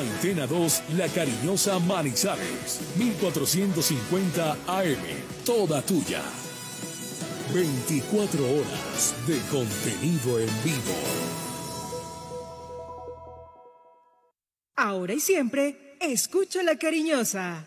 Antena 2, La Cariñosa Manizales, 1450 AM, toda tuya. 24 horas de contenido en vivo. Ahora y siempre, escucho La Cariñosa.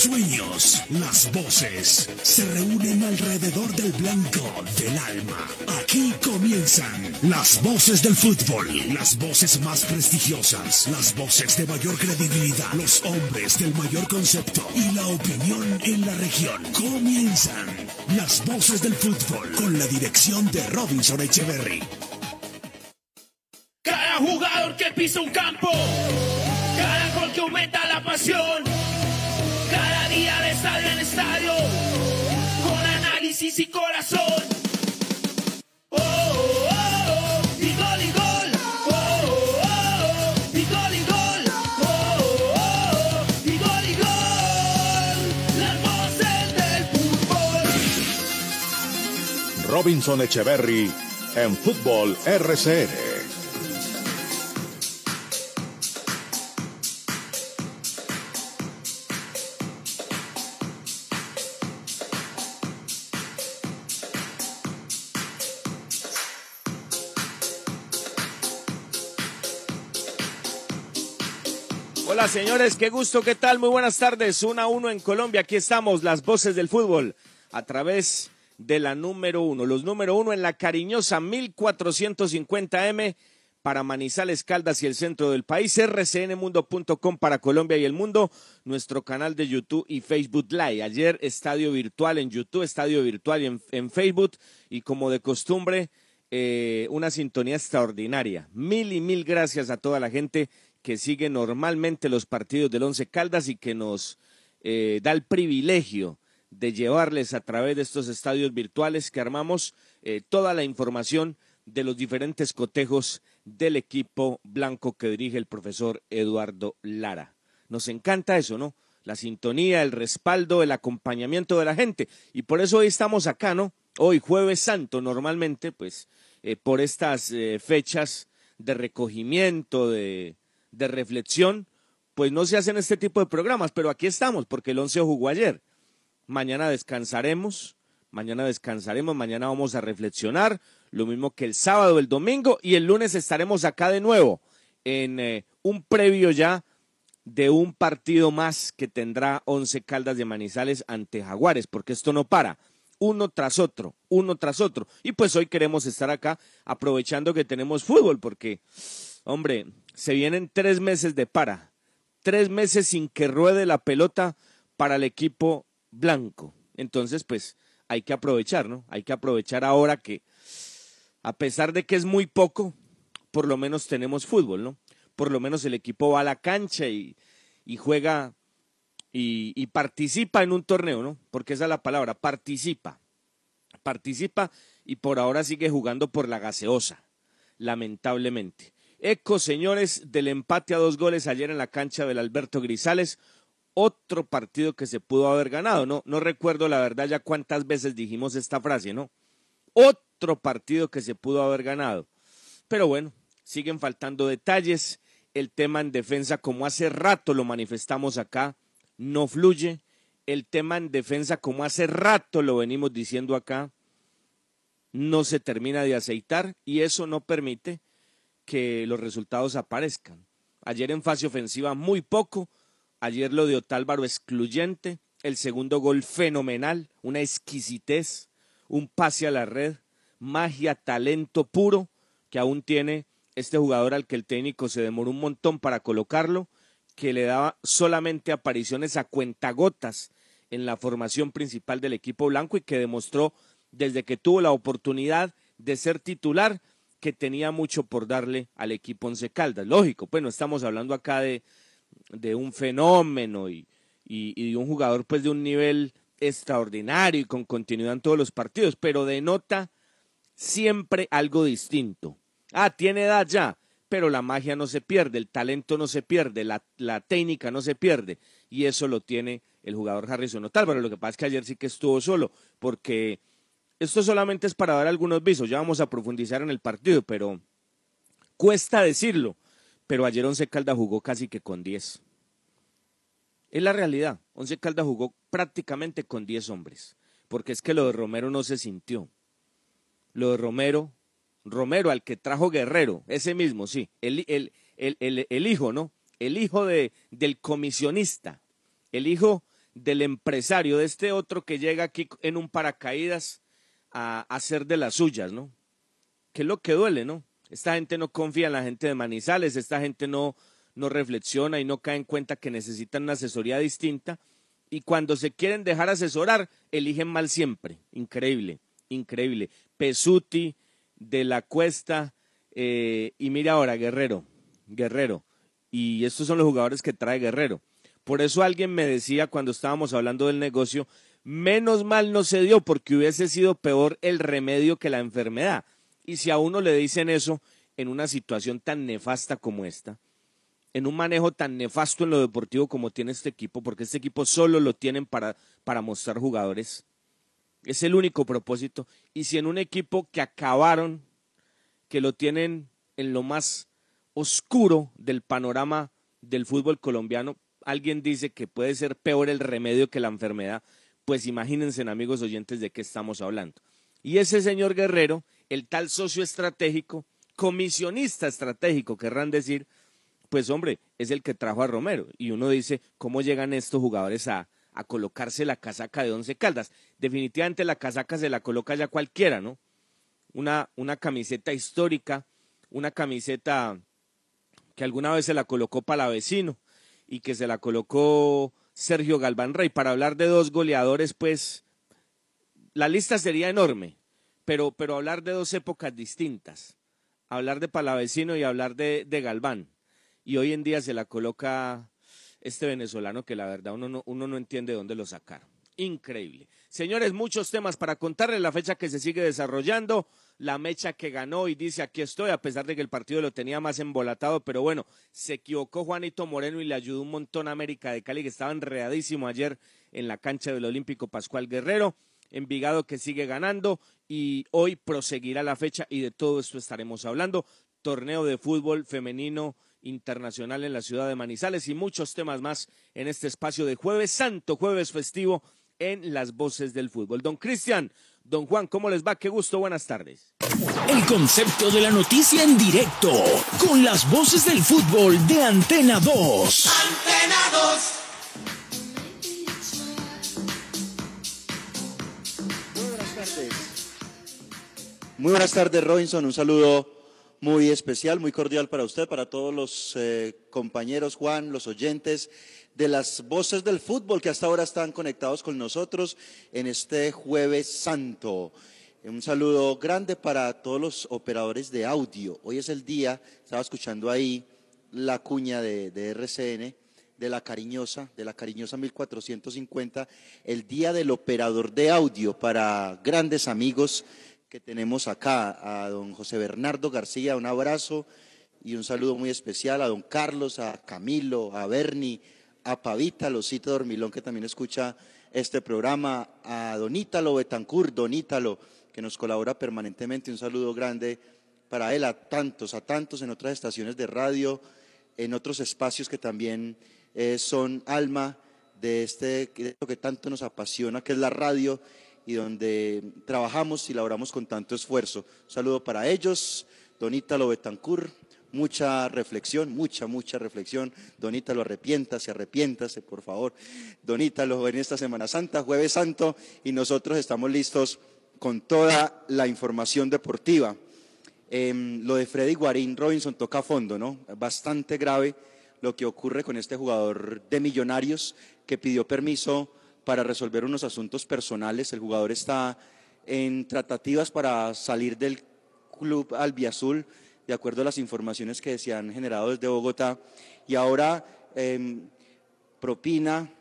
Sueños, las voces se reúnen alrededor del blanco del alma. Aquí comienzan las voces del fútbol, las voces más prestigiosas, las voces de mayor credibilidad, los hombres del mayor concepto y la opinión en la región. Comienzan las voces del fútbol con la dirección de Robinson Echeverry. Cada jugador que pisa un campo, cada gol que aumenta la pasión, corazón. Robinson Echeverry en Fútbol RCN. Señores, qué gusto, qué tal, muy buenas tardes, 1 a 1 en Colombia, aquí estamos, las voces del fútbol, a través de la número uno, los número uno en la cariñosa 1450M para Manizales, Caldas y el centro del país, rcnmundo.com para Colombia y el mundo, nuestro canal de YouTube y Facebook Live. Ayer estadio virtual en YouTube, estadio virtual en, en Facebook y como de costumbre, eh, una sintonía extraordinaria. Mil y mil gracias a toda la gente que sigue normalmente los partidos del Once Caldas y que nos eh, da el privilegio de llevarles a través de estos estadios virtuales que armamos eh, toda la información de los diferentes cotejos del equipo blanco que dirige el profesor Eduardo Lara. Nos encanta eso, ¿no? La sintonía, el respaldo, el acompañamiento de la gente. Y por eso hoy estamos acá, ¿no? Hoy, jueves santo, normalmente, pues, eh, por estas fechas de recogimiento, de, de reflexión, pues no se hacen este tipo de programas, pero aquí estamos, porque el once jugó ayer. Mañana descansaremos, mañana descansaremos, mañana vamos a reflexionar, lo mismo que el sábado, el domingo, y el lunes estaremos acá de nuevo en eh, un previo ya de un partido más que tendrá Once Caldas de Manizales ante Jaguares, porque esto no para, uno tras otro, uno tras otro. Y pues hoy queremos estar acá aprovechando que tenemos fútbol, porque, hombre, se vienen tres meses de para, tres meses sin que ruede la pelota para el equipo blanco. Entonces, pues hay que aprovechar, ¿no? Hay que aprovechar ahora que, a pesar de que es muy poco, por lo menos tenemos fútbol, ¿no? Por lo menos el equipo va a la cancha y, juega y, y, participa en un torneo, ¿no? Porque esa es la palabra, participa. Participa y por ahora sigue jugando por la gaseosa, lamentablemente. Eco, señores, del empate a dos goles ayer en la cancha del Alberto Grisales, otro partido que se pudo haber ganado, ¿no? No recuerdo la verdad ya cuántas veces dijimos esta frase, ¿no? Otro partido que se pudo haber ganado. Pero bueno, siguen faltando detalles. El tema en defensa, como hace rato lo manifestamos acá, no fluye. El tema en defensa, como hace rato lo venimos diciendo acá, no se termina de aceitar y eso no permite que los resultados aparezcan. Ayer en fase ofensiva muy poco, ayer lo de Otálvaro excluyente, el segundo gol fenomenal, una exquisitez, un pase a la red, magia, talento puro que aún tiene este jugador al que el técnico se demoró un montón para colocarlo, que le daba solamente apariciones a cuentagotas en la formación principal del equipo blanco y que demostró desde que tuvo la oportunidad de ser titular que tenía mucho por darle al equipo Once Caldas. Lógico, pues no estamos hablando acá de, de un fenómeno y, y, de un jugador pues de un nivel extraordinario y con continuidad en todos los partidos, pero denota siempre algo distinto. Ah, tiene edad ya, pero la magia no se pierde, el talento no se pierde, la, la técnica no se pierde, y eso lo tiene el jugador Harrison Otálvaro. Lo que pasa es que ayer sí que estuvo solo, porque esto solamente es para dar algunos visos, ya vamos a profundizar en el partido, pero cuesta decirlo, pero ayer Once Calda jugó casi que con 10. Es la realidad, Once Calda jugó prácticamente con 10 hombres, porque es que lo de Romero no se sintió. Lo de Romero, Romero al que trajo Guerrero, ese mismo, sí, el, el, el, el hijo, ¿no? El hijo de, del comisionista, el hijo del empresario, de este otro que llega aquí en un paracaídas a hacer de las suyas, ¿no? Que es lo que duele, ¿no? Esta gente no confía en la gente de Manizales, esta gente no, no reflexiona y no cae en cuenta que necesitan una asesoría distinta y cuando se quieren dejar asesorar, eligen mal siempre. Increíble, increíble. Pesuti, de la Cuesta, eh, y mira ahora, Guerrero, Guerrero. Y estos son los jugadores que trae Guerrero. Por eso alguien me decía cuando estábamos hablando del negocio, menos mal no se dio porque hubiese sido peor el remedio que la enfermedad. Y si a uno le dicen eso en una situación tan nefasta como esta, en un manejo tan nefasto en lo deportivo como tiene este equipo, porque este equipo solo lo tienen para, para mostrar jugadores, es el único propósito. Y si en un equipo que acabaron, que lo tienen en lo más oscuro del panorama del fútbol colombiano, alguien dice que puede ser peor el remedio que la enfermedad, pues imagínense, amigos oyentes, de qué estamos hablando. Y ese señor Guerrero, el tal socio estratégico, comisionista estratégico, querrán decir, pues hombre, es el que trajo a Romero. Y uno dice, ¿cómo llegan estos jugadores a, a colocarse la casaca de Once Caldas? Definitivamente la casaca se la coloca ya cualquiera, ¿no? Una, una camiseta histórica, una camiseta que alguna vez se la colocó para vecino y que se la colocó Sergio Galván Rey. Para hablar de dos goleadores, pues la lista sería enorme, pero, pero hablar de dos épocas distintas, hablar de Palavecino y hablar de, de Galván. Y hoy en día se la coloca este venezolano que la verdad uno no, uno no entiende dónde lo sacaron. Increíble. Señores, muchos temas para contarles la fecha que se sigue desarrollando la mecha que ganó y dice aquí estoy, a pesar de que el partido lo tenía más embolatado, pero bueno, se equivocó Juanito Moreno y le ayudó un montón a América de Cali, que estaba enredadísimo ayer en la cancha del Olímpico Pascual Guerrero. Envigado que sigue ganando y hoy proseguirá la fecha y de todo esto estaremos hablando. Torneo de fútbol femenino internacional en la ciudad de Manizales y muchos temas más en este espacio de jueves santo, jueves festivo en las voces del fútbol. Don Cristian, don Juan, ¿cómo les va? Qué gusto, buenas tardes. El concepto de la noticia en directo, con las voces del fútbol de Antena 2. Antena 2. Muy buenas tardes. Muy buenas tardes, Robinson. Un saludo muy especial, muy cordial para usted, para todos los eh, compañeros, Juan, los oyentes de las voces del fútbol que hasta ahora están conectados con nosotros en este jueves santo. Un saludo grande para todos los operadores de audio. Hoy es el día, estaba escuchando ahí la cuña de, de RCN, de la cariñosa, de la cariñosa 1450, el día del operador de audio para grandes amigos que tenemos acá, a don José Bernardo García, un abrazo y un saludo muy especial a don Carlos, a Camilo, a Bernie, a Pavita Losito Dormilón, que también escucha este programa, a Don Ítalo Betancur, Don Ítalo, que nos colabora permanentemente. Un saludo grande para él, a tantos, a tantos en otras estaciones de radio, en otros espacios que también eh, son alma de este de que tanto nos apasiona, que es la radio y donde trabajamos y laboramos con tanto esfuerzo. Un saludo para ellos, Don Ítalo Betancur, mucha reflexión, mucha, mucha reflexión. Donítalo, arrepiéntase, arrepiéntase, por favor. Donítalo en esta Semana Santa, Jueves Santo, y nosotros estamos listos con toda la información deportiva. Em, lo de Freddy Guarín Robinson toca a fondo, ¿no? Bastante grave lo que ocurre con este jugador de Millonarios que pidió permiso para resolver unos asuntos personales. El jugador está en tratativas para salir del club albiazul, de acuerdo a las informaciones que se han generado desde Bogotá, y ahora em, propina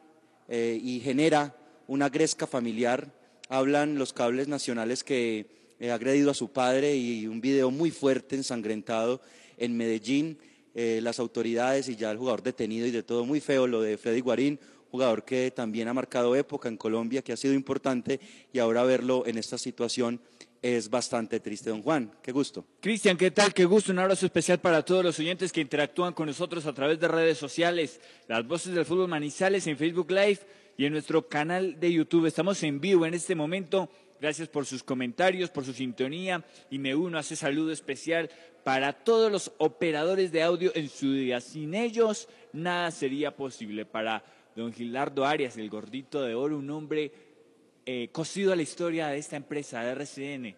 eh, y genera una gresca familiar. Hablan los cables nacionales que ha agredido a su padre y un video muy fuerte, ensangrentado en Medellín. Eh, las autoridades y ya el jugador detenido y de todo muy feo, lo de Freddy Guarín, jugador que también ha marcado época en Colombia, que ha sido importante y ahora verlo en esta situación es bastante triste, don Juan. Qué gusto. Cristian, ¿qué tal? Qué gusto. Un abrazo especial para todos los oyentes que interactúan con nosotros a través de redes sociales, las voces del fútbol Manizales en Facebook Live y en nuestro canal de YouTube. Estamos en vivo en este momento. Gracias por sus comentarios, por su sintonía y me uno a ese saludo especial para todos los operadores de audio en su día. Sin ellos nada sería posible. Para don Gilardo Arias, el gordito de oro, un hombre eh, cosido a la historia de esta empresa, de RCN,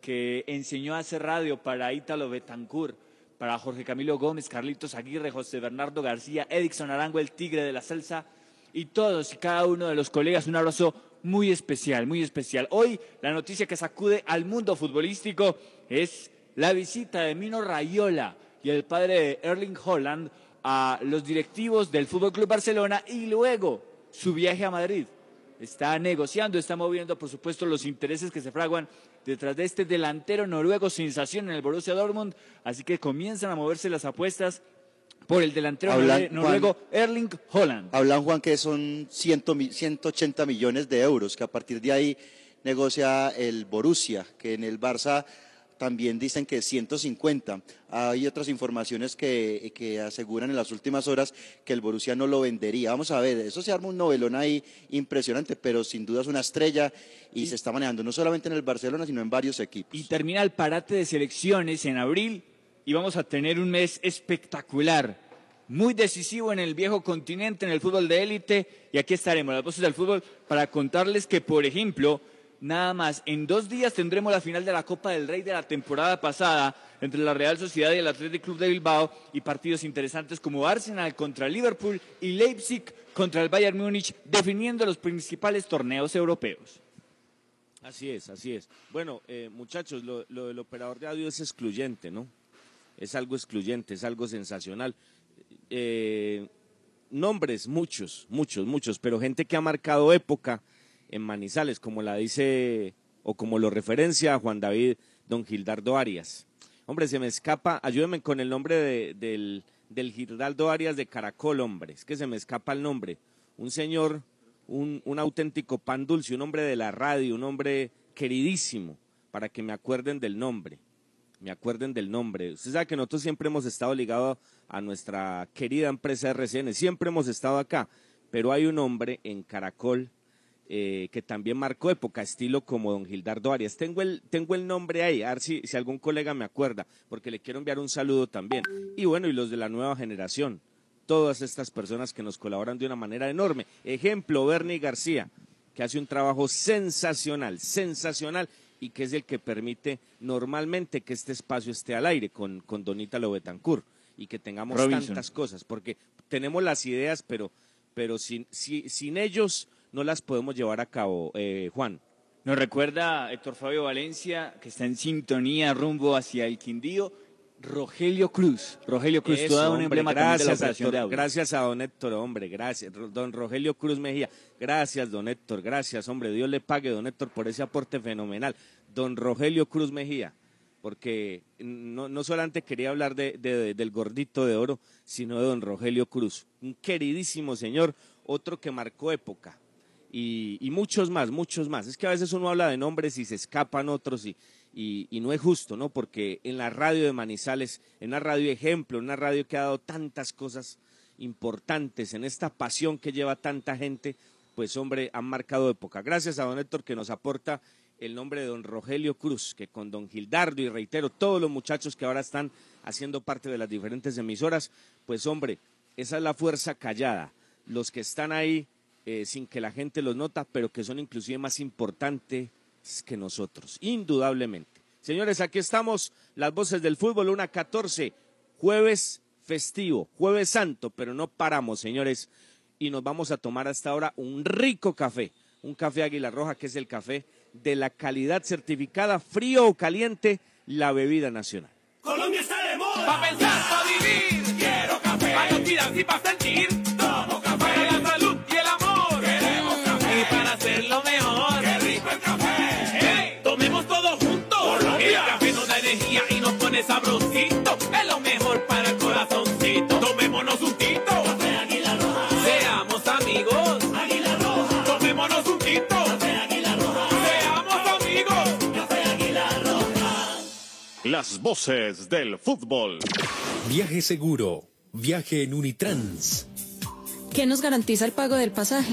que enseñó a hacer radio para Ítalo Betancourt, para Jorge Camilo Gómez, Carlitos Aguirre, José Bernardo García, Edixon Arango, el tigre de la salsa, y todos y cada uno de los colegas, un abrazo muy especial, muy especial. Hoy la noticia que sacude al mundo futbolístico es la visita de Mino Rayola y el padre de Erling Holland a los directivos del Fútbol Club Barcelona y luego su viaje a Madrid. Está negociando, está moviendo, por supuesto, los intereses que se fraguan detrás de este delantero noruego sensación en el Borussia Dortmund. Así que comienzan a moverse las apuestas por el delantero noruego Erling Holland. Hablan, Juan, que son 180 millones de euros, que a partir de ahí negocia el Borussia, que en el Barça también dicen que 150. Hay otras informaciones que, que, aseguran en las últimas horas que el Borussia no lo vendería. Vamos a ver, eso se arma un novelón ahí impresionante, pero sin duda es una estrella y, se está manejando no solamente en el Barcelona, sino en varios equipos. Y termina el parate de selecciones en abril y vamos a tener un mes espectacular, muy decisivo en el viejo continente, en el fútbol de élite. Y aquí estaremos, las voces del fútbol, para contarles que, por ejemplo, nada más. En dos días tendremos la final de la Copa del Rey de la temporada pasada entre la Real Sociedad y el Athletic Club de Bilbao y partidos interesantes como Arsenal contra Liverpool y Leipzig contra el Bayern Múnich definiendo los principales torneos europeos. Así es, así es. Bueno, eh, muchachos, lo, del operador de audio es excluyente, ¿no? Es algo excluyente, es algo sensacional. Eh, nombres, muchos, muchos, muchos, pero gente que ha marcado época en Manizales, como la dice o como lo referencia Juan David Don Gildardo Arias. Hombre, se me escapa, ayúdenme con el nombre de, del, del Gildardo Arias de Caracol, hombre, es que se me escapa el nombre. Un señor, un, un auténtico pan dulce, un hombre de la radio, un hombre queridísimo, para que me acuerden del nombre me acuerden del nombre. Usted sabe que nosotros siempre hemos estado ligados a nuestra querida empresa RCN, siempre hemos estado acá, pero hay un hombre en Caracol eh, que también marcó época, estilo como don Gildardo Arias. Tengo el, tengo el nombre ahí, a ver si, si algún colega me acuerda, porque le quiero enviar un saludo también. Y bueno, y los de la nueva generación, todas estas personas que nos colaboran de una manera enorme. Ejemplo, Bernie García, que hace un trabajo sensacional, sensacional, y que es el que permite normalmente que este espacio esté al aire con, con Donita Lobetancur y que tengamos tantas cosas, porque tenemos las ideas, pero, pero sin, sin ellos no las podemos llevar a cabo, eh, Juan. Nos recuerda Héctor Fabio Valencia, que está en sintonía rumbo hacia el Quindío. Rogelio Cruz, Rogelio Cruz, toda una emblema gracias, de la Gracias a don Héctor, hombre, gracias. Don Rogelio Cruz Mejía, gracias, don Héctor, gracias, hombre. Dios le pague, don Héctor, por ese aporte fenomenal. Don Rogelio Cruz Mejía, porque no, no solamente quería hablar de, del gordito de oro, sino de don Rogelio Cruz, un queridísimo señor, otro que marcó época, y, muchos más, muchos más. Es que a veces uno habla de nombres y se escapan otros y, y, no es justo, ¿no? Porque en la radio de Manizales, en una radio ejemplo, en una radio que ha dado tantas cosas importantes, en esta pasión que lleva tanta gente, pues hombre, han marcado época. Gracias a don Héctor que nos aporta el nombre de don Rogelio Cruz, que con don Gildardo y reitero, todos los muchachos que ahora están haciendo parte de las diferentes emisoras, pues hombre, esa es la fuerza callada. Los que están ahí eh, sin que la gente los nota, pero que son inclusive más importantes que nosotros, indudablemente. Señores, aquí estamos, las voces del fútbol, una 14, jueves festivo, jueves santo, pero no paramos, señores. y nos vamos a tomar hasta ahora un rico café, un café Águila Roja que es el café de la calidad certificada, frío o caliente, la bebida nacional. Colombia está de moda. Pa' pensar, pa' vivir. Quiero café. Pa' sentir. Sabrosito. Es lo mejor para el corazoncito. Tomémonos un tito. Café Águila Roja. Seamos amigos. Águila Roja. Tomémonos un tito. Café Águila Roja. Seamos amigos. Café Águila Roja. Las voces del fútbol. Viaje seguro. Viaje en Unitrans. ¿Qué nos garantiza el pago del pasaje?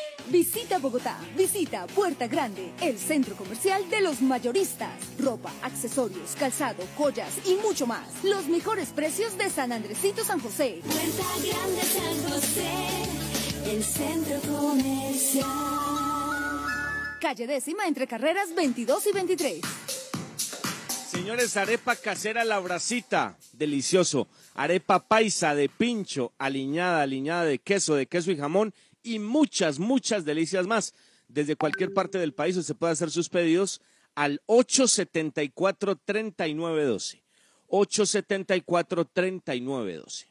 Visita Bogotá, visita Puerta Grande, el centro comercial de los mayoristas. Ropa, accesorios, calzado, joyas y mucho más. Los mejores precios de San Andresito San José. Puerta Grande San José, el centro comercial. Calle décima entre carreras 22 y 23. Señores, arepa casera la bracita, delicioso. Arepa paisa de pincho, aliñada, aliñada de queso, de queso y jamón y muchas, muchas delicias más. Desde cualquier parte del país usted puede hacer sus pedidos al 874-3912. 874-3912.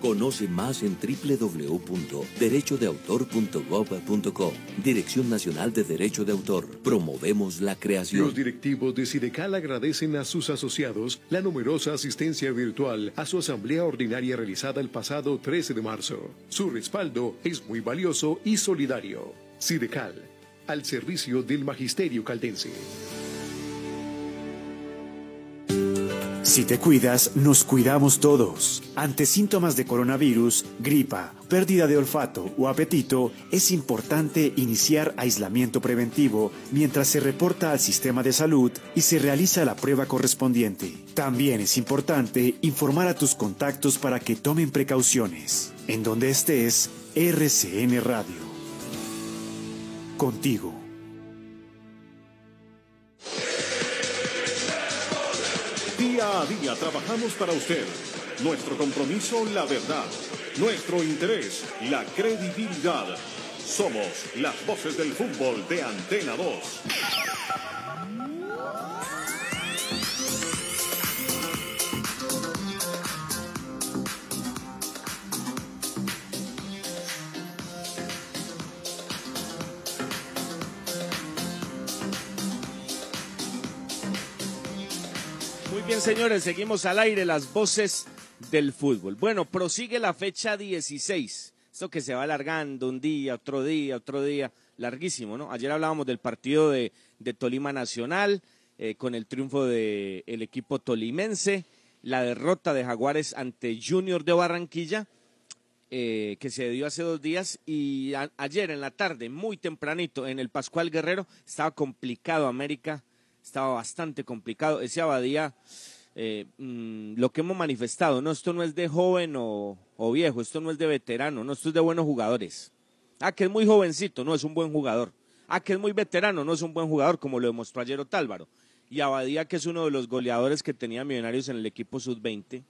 Conoce más en www.derechodeautor.gov.co. Dirección Nacional de Derecho de Autor. Promovemos la creación. Los directivos de Sidecal agradecen a sus asociados la numerosa asistencia virtual a su asamblea ordinaria realizada el pasado 13 de marzo. Su respaldo es muy valioso y solidario. Sidecal, al servicio del magisterio caldense. Si te cuidas, nos cuidamos todos. Ante síntomas de coronavirus, gripa, pérdida de olfato o apetito, es importante iniciar aislamiento preventivo mientras se reporta al sistema de salud y se realiza la prueba correspondiente. También es importante informar a tus contactos para que tomen precauciones. En donde estés, RCN Radio. Contigo. Día a día trabajamos para usted. Nuestro compromiso, la verdad. Nuestro interés, la credibilidad. Somos las voces del fútbol de Antena 2. Señores, seguimos al aire las voces del fútbol. Bueno, prosigue la fecha 16. Esto que se va alargando un día, otro día, otro día, larguísimo, ¿no? Ayer hablábamos del partido de, Tolima Nacional, eh, con el triunfo del equipo tolimense, la derrota de Jaguares ante Junior de Barranquilla, eh, que se dio hace dos días, y ayer en la tarde, muy tempranito, en el Pascual Guerrero, estaba complicado América, estaba bastante complicado. Ese Abadía, eh, mm, lo que hemos manifestado, no, esto no es de joven o, o viejo, esto no es de veterano, no, esto es de buenos jugadores. Ah, que es muy jovencito, no es un buen jugador. Ah, que es muy veterano, no es un buen jugador, como lo demostró ayer Otálvaro. y Abadía, que es uno de los goleadores que tenía Millonarios en el equipo sub-20,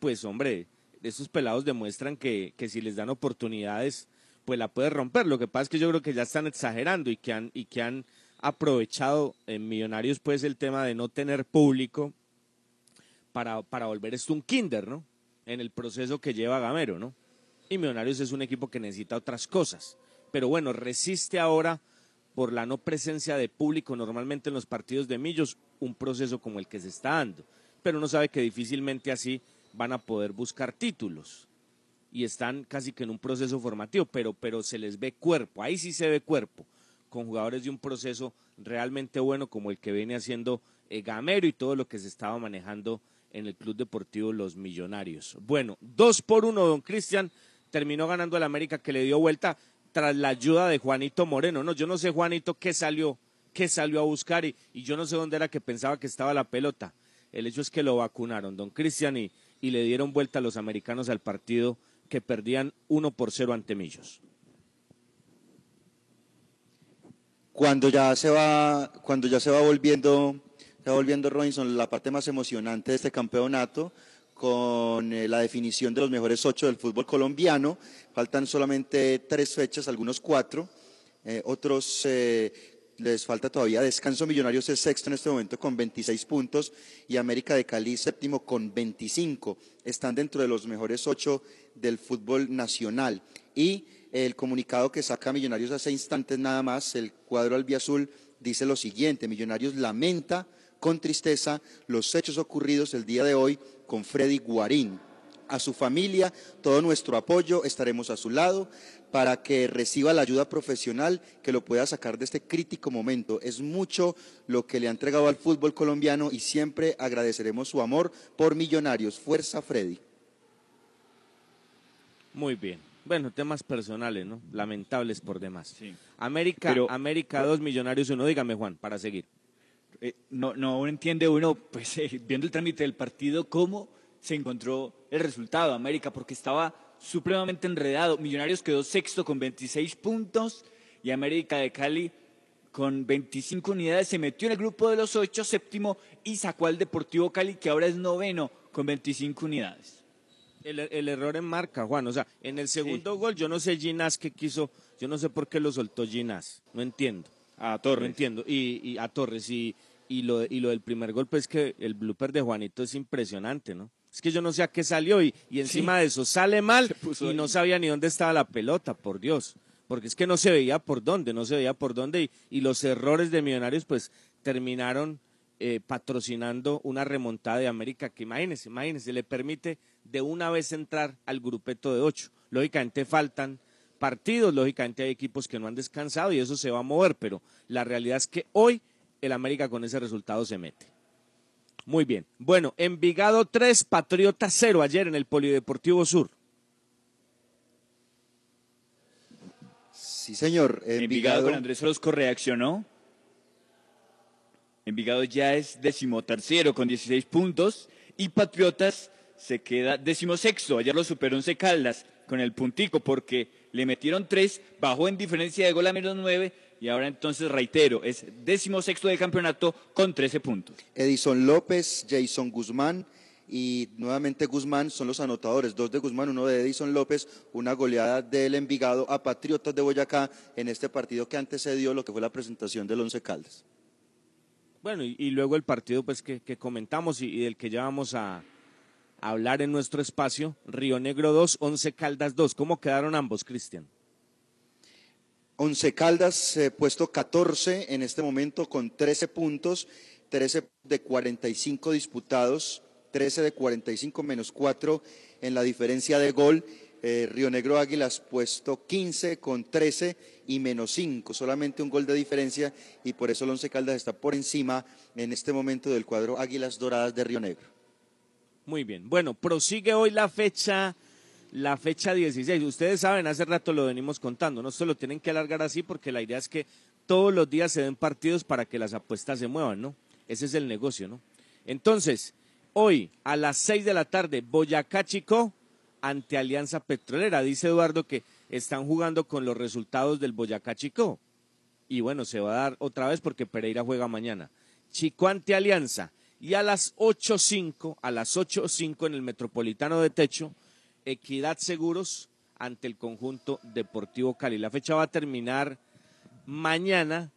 pues hombre, esos pelados demuestran que, que si les dan oportunidades, pues la puede romper. Lo que pasa es que yo creo que ya están exagerando y que han, y que han aprovechado en Millonarios pues el tema de no tener público para, para volver esto un kinder, ¿no? En el proceso que lleva Gamero, ¿no? Y Millonarios es un equipo que necesita otras cosas. Pero bueno, resiste ahora por la no presencia de público normalmente en los partidos de Millos un proceso como el que se está dando. Pero uno sabe que difícilmente así van a poder buscar títulos y están casi que en un proceso formativo, pero, pero se les ve cuerpo, ahí sí se ve cuerpo, con jugadores de un proceso realmente bueno como el que viene haciendo eh, Gamero y todo lo que se estaba manejando en el Club Deportivo Los Millonarios. Bueno, dos por uno, don Cristian terminó ganando el América que le dio vuelta tras la ayuda de Juanito Moreno. No, yo no sé Juanito qué salió, qué salió a buscar y, yo no sé dónde era que pensaba que estaba la pelota. El hecho es que lo vacunaron, don Cristian, y, le dieron vuelta a los americanos al partido que perdían 1 por 0 ante Millos. Cuando ya se va, cuando ya se va volviendo, se va volviendo Robinson la parte más emocionante de este campeonato, con eh, la definición de los mejores ocho del fútbol colombiano. Faltan solamente tres fechas, algunos cuatro. Eh, otros eh, les falta todavía descanso. Millonarios es sexto en este momento con 26 puntos y América de Cali séptimo con 25. Están dentro de los mejores ocho del fútbol nacional. Y el comunicado que saca Millonarios hace instantes nada más, el cuadro albiazul dice lo siguiente, Millonarios lamenta con tristeza los hechos ocurridos el día de hoy con Freddy Guarín. A su familia, todo nuestro apoyo, estaremos a su lado para que reciba la ayuda profesional que lo pueda sacar de este crítico momento. Es mucho lo que le ha entregado al fútbol colombiano y siempre agradeceremos su amor por Millonarios. Fuerza, Freddy. Muy bien. Bueno, temas personales, ¿no? Lamentables por demás. Sí. América, Pero- América 2, Millonarios 1. Dígame, Juan, para seguir. Eh, no, no entiende uno, pues eh, viendo el trámite del partido, cómo se encontró el resultado América, porque estaba supremamente enredado. Millonarios quedó sexto con 26 puntos y América de Cali con 25 unidades se metió en el grupo de los ocho, séptimo, y sacó al Deportivo Cali, que ahora es noveno con 25 unidades. El, el error en marca, Juan. O sea, en el segundo gol, yo no sé Ginás qué quiso, yo no sé por qué lo soltó Ginás. No entiendo. A No Torres. entiendo. Y, y a Torres. Y, y, lo, y lo del primer golpe es que el blooper de Juanito es impresionante, ¿no? Es que yo no sé a qué salió y, y encima de eso sale mal y no sabía ni dónde estaba la pelota, por Dios. Porque es que no se veía por dónde, no se veía por dónde y, y los errores de Millonarios pues terminaron eh, patrocinando una remontada de América que imagínense, imagínense, le permite de una vez entrar al grupeto de ocho. Lógicamente faltan partidos, lógicamente hay equipos que no han descansado y eso se va a mover, pero la realidad es que hoy el América con ese resultado se mete. Muy bien. Bueno, Envigado 3, Patriota 0 ayer en el Polideportivo Sur. Sí, señor. Envigado Envigado, con Andrés Orozco reaccionó. Envigado ya es decimotercero con 16 puntos y Patriotas se queda decimosexto. Ayer lo superó Once Caldas con el puntico porque le metieron tres, bajó en diferencia de gol a menos nueve y ahora entonces reitero, es decimosexto del campeonato con 13 puntos. Edison López, Jason Guzmán y nuevamente Guzmán son los anotadores, dos de Guzmán, uno de Edison López, una goleada del Envigado a Patriotas de Boyacá en este partido que antecedió lo que fue la presentación del Once Caldas. Bueno, y, y luego el partido pues que, que comentamos y, y del que ya vamos a, a hablar en nuestro espacio, Río Negro 2, Once Caldas 2. ¿Cómo quedaron ambos, Cristian? Once Caldas, eh, puesto 14 en este momento con 13 puntos, 13 de 45 disputados, 13 de 45 menos 4 en la diferencia de gol. Eh, Río Negro Águilas puesto 15 con 13 y menos 5, solamente un gol de diferencia y por eso el Once Caldas está por encima en este momento del cuadro Águilas Doradas de Río Negro. Muy bien. Bueno, prosigue hoy la fecha, la fecha 16. Ustedes saben, hace rato lo venimos contando, no se lo tienen que alargar así porque la idea es que todos los días se den partidos para que las apuestas se muevan, ¿no? Ese es el negocio, ¿no? Entonces, hoy a las 6 de la tarde, Boyacá Chico ante Alianza Petrolera. Dice Eduardo que están jugando con los resultados del Boyacá Chico. Y bueno, se va a dar otra vez porque Pereira juega mañana. Chico ante Alianza. Y a las 8.05, a las 8.05 en el Metropolitano de Techo, Equidad Seguros ante el conjunto Deportivo Cali. La fecha va a terminar mañana,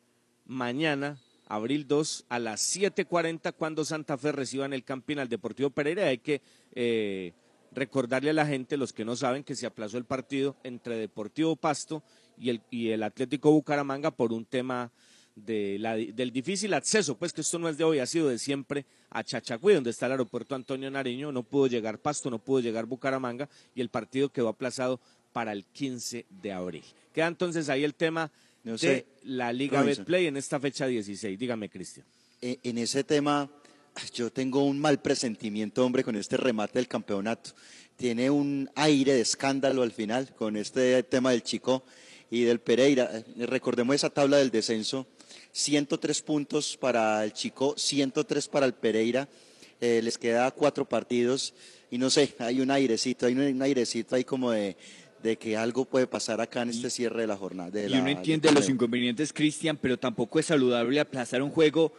mañana, abril 2, a las 7.40, cuando Santa Fe reciba en el Campín al Deportivo Pereira. Hay que eh, recordarle a la gente, los que no saben, que se aplazó el partido entre Deportivo Pasto y el, y el Atlético Bucaramanga por un tema de la- del difícil acceso, pues que esto no es de hoy, ha sido de siempre a Chachagüí, donde está el aeropuerto Antonio Nariño, no pudo llegar Pasto, no pudo llegar Bucaramanga y el partido quedó aplazado para el 15 de abril. Queda entonces ahí el tema No de sé, la Liga Robinson. Betplay en esta fecha 16. Dígame, Cristian. En ese tema, yo tengo un mal presentimiento, hombre, con este remate del campeonato. Tiene un aire de escándalo al final con este tema del Chico y del Pereira. Eh, Recordemos esa tabla del descenso. 103 puntos para el Chico, 103 para el Pereira. Eh, les queda cuatro partidos y no sé, hay un airecito, hay un, airecito ahí como de, de que algo puede pasar acá en este cierre de la jornada. de Y uno entiende los inconvenientes, Cristian, pero tampoco es saludable aplazar un juego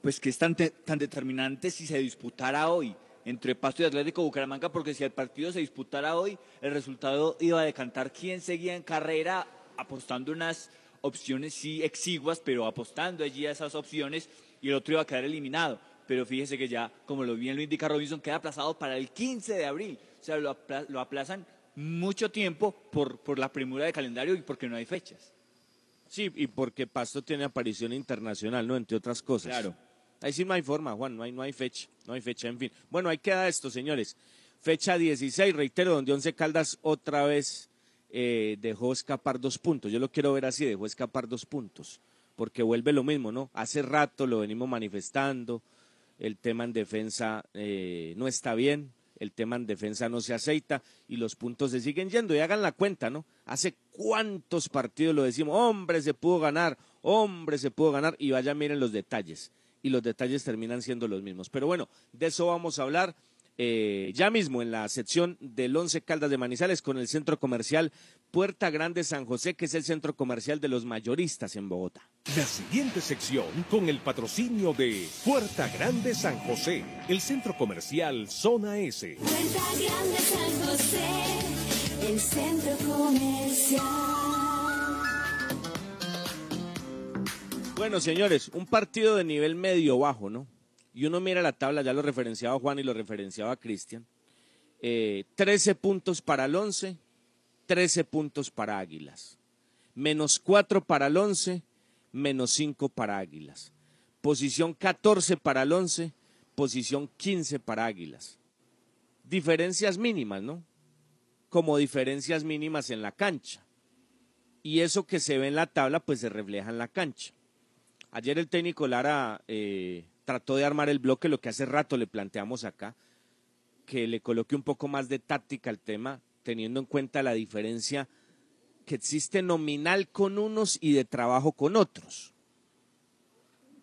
pues que es tan, tan determinante si se disputara hoy entre Pasto y Atlético Bucaramanga, porque si el partido se disputara hoy, el resultado iba a decantar quién seguía en carrera, apostando unas opciones sí exiguas, pero apostando allí a esas opciones, y el otro iba a quedar eliminado. Pero fíjese que ya, como lo bien lo indica Robinson, queda aplazado para el 15 de abril. O sea, lo, apla- lo aplazan mucho tiempo por, por la premura de calendario y porque no hay fechas. Sí, y porque Pasto tiene aparición internacional, ¿no? Entre otras cosas. Claro. Ahí sí no hay forma, Juan, no hay, no hay fecha, no hay fecha, en fin. Bueno, ahí queda esto, señores. Fecha 16, reitero, donde Once Caldas otra vez eh, dejó escapar dos puntos. Yo lo quiero ver así, dejó escapar dos puntos, porque vuelve lo mismo, ¿no? Hace rato lo venimos manifestando, el tema en defensa eh, no está bien, el tema en defensa no se aceita y los puntos se siguen yendo. Y hagan la cuenta, ¿no? Hace cuántos partidos lo decimos, hombre, se pudo ganar, hombre, se pudo ganar, y vaya, miren los detalles. Y los detalles terminan siendo los mismos. Pero bueno, de eso vamos a hablar eh, ya mismo en la sección del Once Caldas de Manizales con el centro comercial Puerta Grande San José, que es el centro comercial de los mayoristas en Bogotá. La siguiente sección con el patrocinio de Puerta Grande San José, el centro comercial Zona S. Puerta Grande San José, el centro comercial. Bueno, señores, un partido de nivel medio bajo, ¿no? Y uno mira la tabla, ya lo referenciaba Juan y lo referenciaba Cristian. Eh, 13 puntos para el 11, 13 puntos para Águilas. Menos 4 para el 11, menos 5 para Águilas. Posición 14 para el 11, posición 15 para Águilas. Diferencias mínimas, ¿no? Como diferencias mínimas en la cancha. Y eso que se ve en la tabla, pues se refleja en la cancha. Ayer el técnico Lara eh, trató de armar el bloque, lo que hace rato le planteamos acá, que le coloque un poco más de táctica al tema, teniendo en cuenta la diferencia que existe nominal con unos y de trabajo con otros.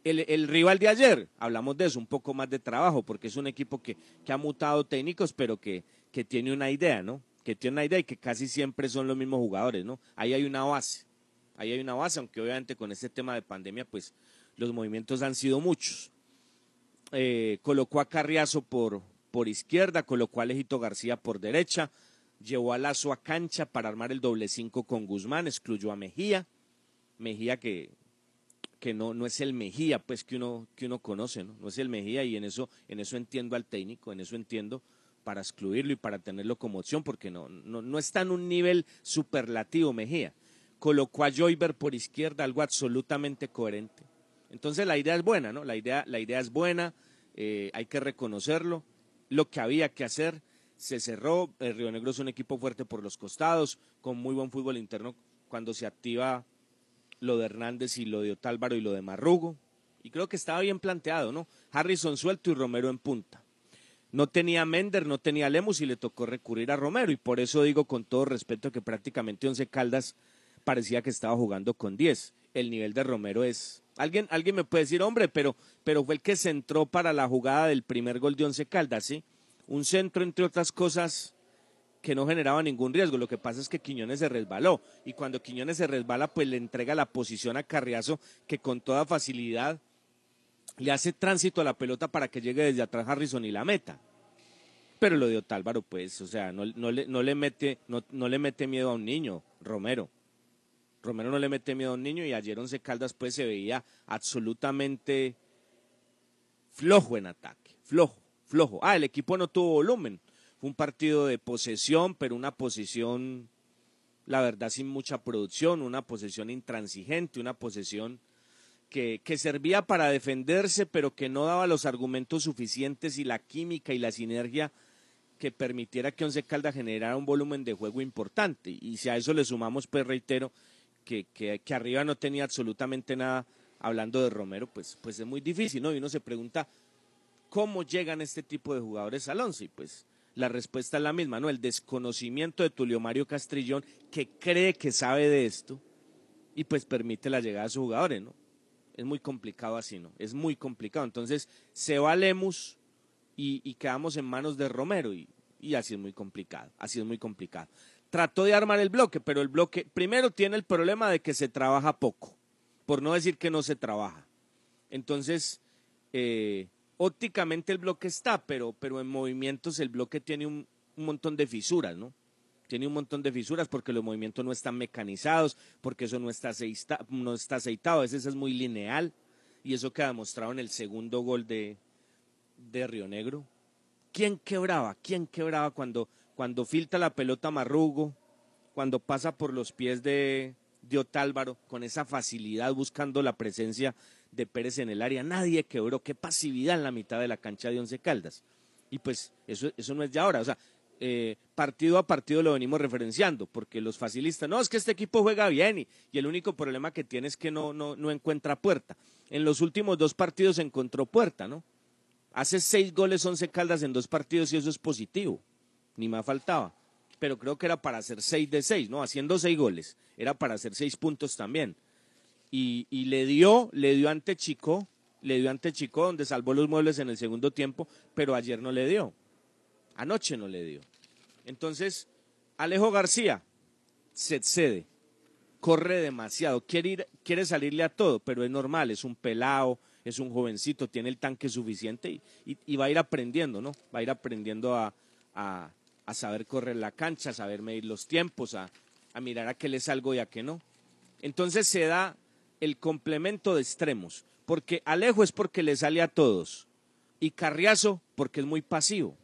El, el rival de ayer, hablamos de eso, un poco más de trabajo, porque es un equipo que, que ha mutado técnicos, pero que, que tiene una idea, ¿no? Que tiene una idea y que casi siempre son los mismos jugadores, ¿no? Ahí hay una base, ahí hay una base, aunque obviamente con este tema de pandemia, pues los movimientos han sido muchos. Eh, colocó a Carriazo por, por izquierda, colocó a Alejito García por derecha, llevó a Lazo a cancha para armar el doble cinco con Guzmán, excluyó a Mejía, Mejía que, que no, no es el Mejía pues que uno, que uno conoce, ¿no? no es el Mejía y en eso, en eso entiendo al técnico, en eso entiendo para excluirlo y para tenerlo como opción, porque no, no, no está en un nivel superlativo Mejía. Colocó a Joyber por izquierda, algo absolutamente coherente. Entonces la idea es buena, ¿no? La idea, la idea es buena, eh, hay que reconocerlo. Lo que había que hacer se cerró. El Río Negro es un equipo fuerte por los costados, con muy buen fútbol interno cuando se activa lo de Hernández y lo de Otálvaro y lo de Marrugo. Y creo que estaba bien planteado, ¿no? Harrison suelto y Romero en punta. No tenía Mender, no tenía Lemus y le tocó recurrir a Romero. Y por eso digo con todo respeto que prácticamente Once Caldas parecía que estaba jugando con 10. El nivel de Romero es... Alguien, alguien me puede decir, hombre, pero, pero fue el que se entró para la jugada del primer gol de Once Caldas, ¿sí? Un centro, entre otras cosas, que no generaba ningún riesgo. Lo que pasa es que Quiñones se resbaló. Y cuando Quiñones se resbala, pues le entrega la posición a Carriazo, que con toda facilidad le hace tránsito a la pelota para que llegue desde atrás Harrison y la meta. Pero lo de Otálvaro, pues, o sea, no le, no, le mete, no, no le mete miedo a un niño, Romero. Romero no le mete miedo a un niño y ayer Once Caldas pues se veía absolutamente flojo en ataque, flojo, flojo. Ah, el equipo no tuvo volumen. Fue un partido de posesión, pero una posesión, la verdad, sin mucha producción, una posesión intransigente, una posesión que, que servía para defenderse, pero que no daba los argumentos suficientes y la química y la sinergia que permitiera que Once Caldas generara un volumen de juego importante. Y si a eso le sumamos, pues reitero, que, arriba no tenía absolutamente nada hablando de Romero, pues, pues es muy difícil, ¿no? Y uno se pregunta, ¿cómo llegan este tipo de jugadores al once? Y pues la respuesta es la misma, ¿no? El desconocimiento de Tulio Mario Castrillón, que cree que sabe de esto, y pues permite la llegada de sus jugadores, ¿no? Es muy complicado así, ¿no? Es muy complicado. Entonces, se va Lemus y, y quedamos en manos de Romero, y, y así es muy complicado, así es muy complicado. Trató de armar el bloque, pero el bloque primero tiene el problema de que se trabaja poco por no decir que no se trabaja. Entonces, eh, ópticamente el bloque está, pero, pero en movimientos el bloque tiene un, un, montón de fisuras, ¿no? Tiene un montón de fisuras porque los movimientos no están mecanizados, porque eso no está, aceita, no está aceitado, a es muy lineal, y eso queda demostrado en el segundo gol de, de Río Negro. ¿Quién quebraba? ¿Quién quebraba cuando, cuando filtra la pelota Marrugo, cuando pasa por los pies de, de Otálvaro con esa facilidad buscando la presencia de Pérez en el área. Nadie quebró, qué pasividad en la mitad de la cancha de Once Caldas. Y pues eso, eso no es de ahora, o sea, eh, partido a partido lo venimos referenciando, porque los facilistas, no, es que este equipo juega bien y, y el único problema que tiene es que no, no, no encuentra puerta. En los últimos dos partidos encontró puerta, ¿no? Hace seis goles Once Caldas en dos partidos y eso es positivo, ni más faltaba pero creo que era para hacer seis de seis, ¿no? Haciendo seis goles, era para hacer seis puntos también. Y, le dio, le dio ante Chico, le dio ante Chico, donde salvó los muebles en el segundo tiempo, pero ayer no le dio. Anoche no le dio. Entonces, Alejo García se excede, corre demasiado, quiere, ir, quiere salirle a todo, pero es normal, es un pelado, es un jovencito, tiene el tanque suficiente y, va a ir aprendiendo, ¿no? Va a ir aprendiendo a a saber correr la cancha, a saber medir los tiempos, a, a mirar a qué le salgo y a qué no. Entonces se da el complemento de extremos, porque Alejo es porque le sale a todos y Carriazo porque es muy pasivo,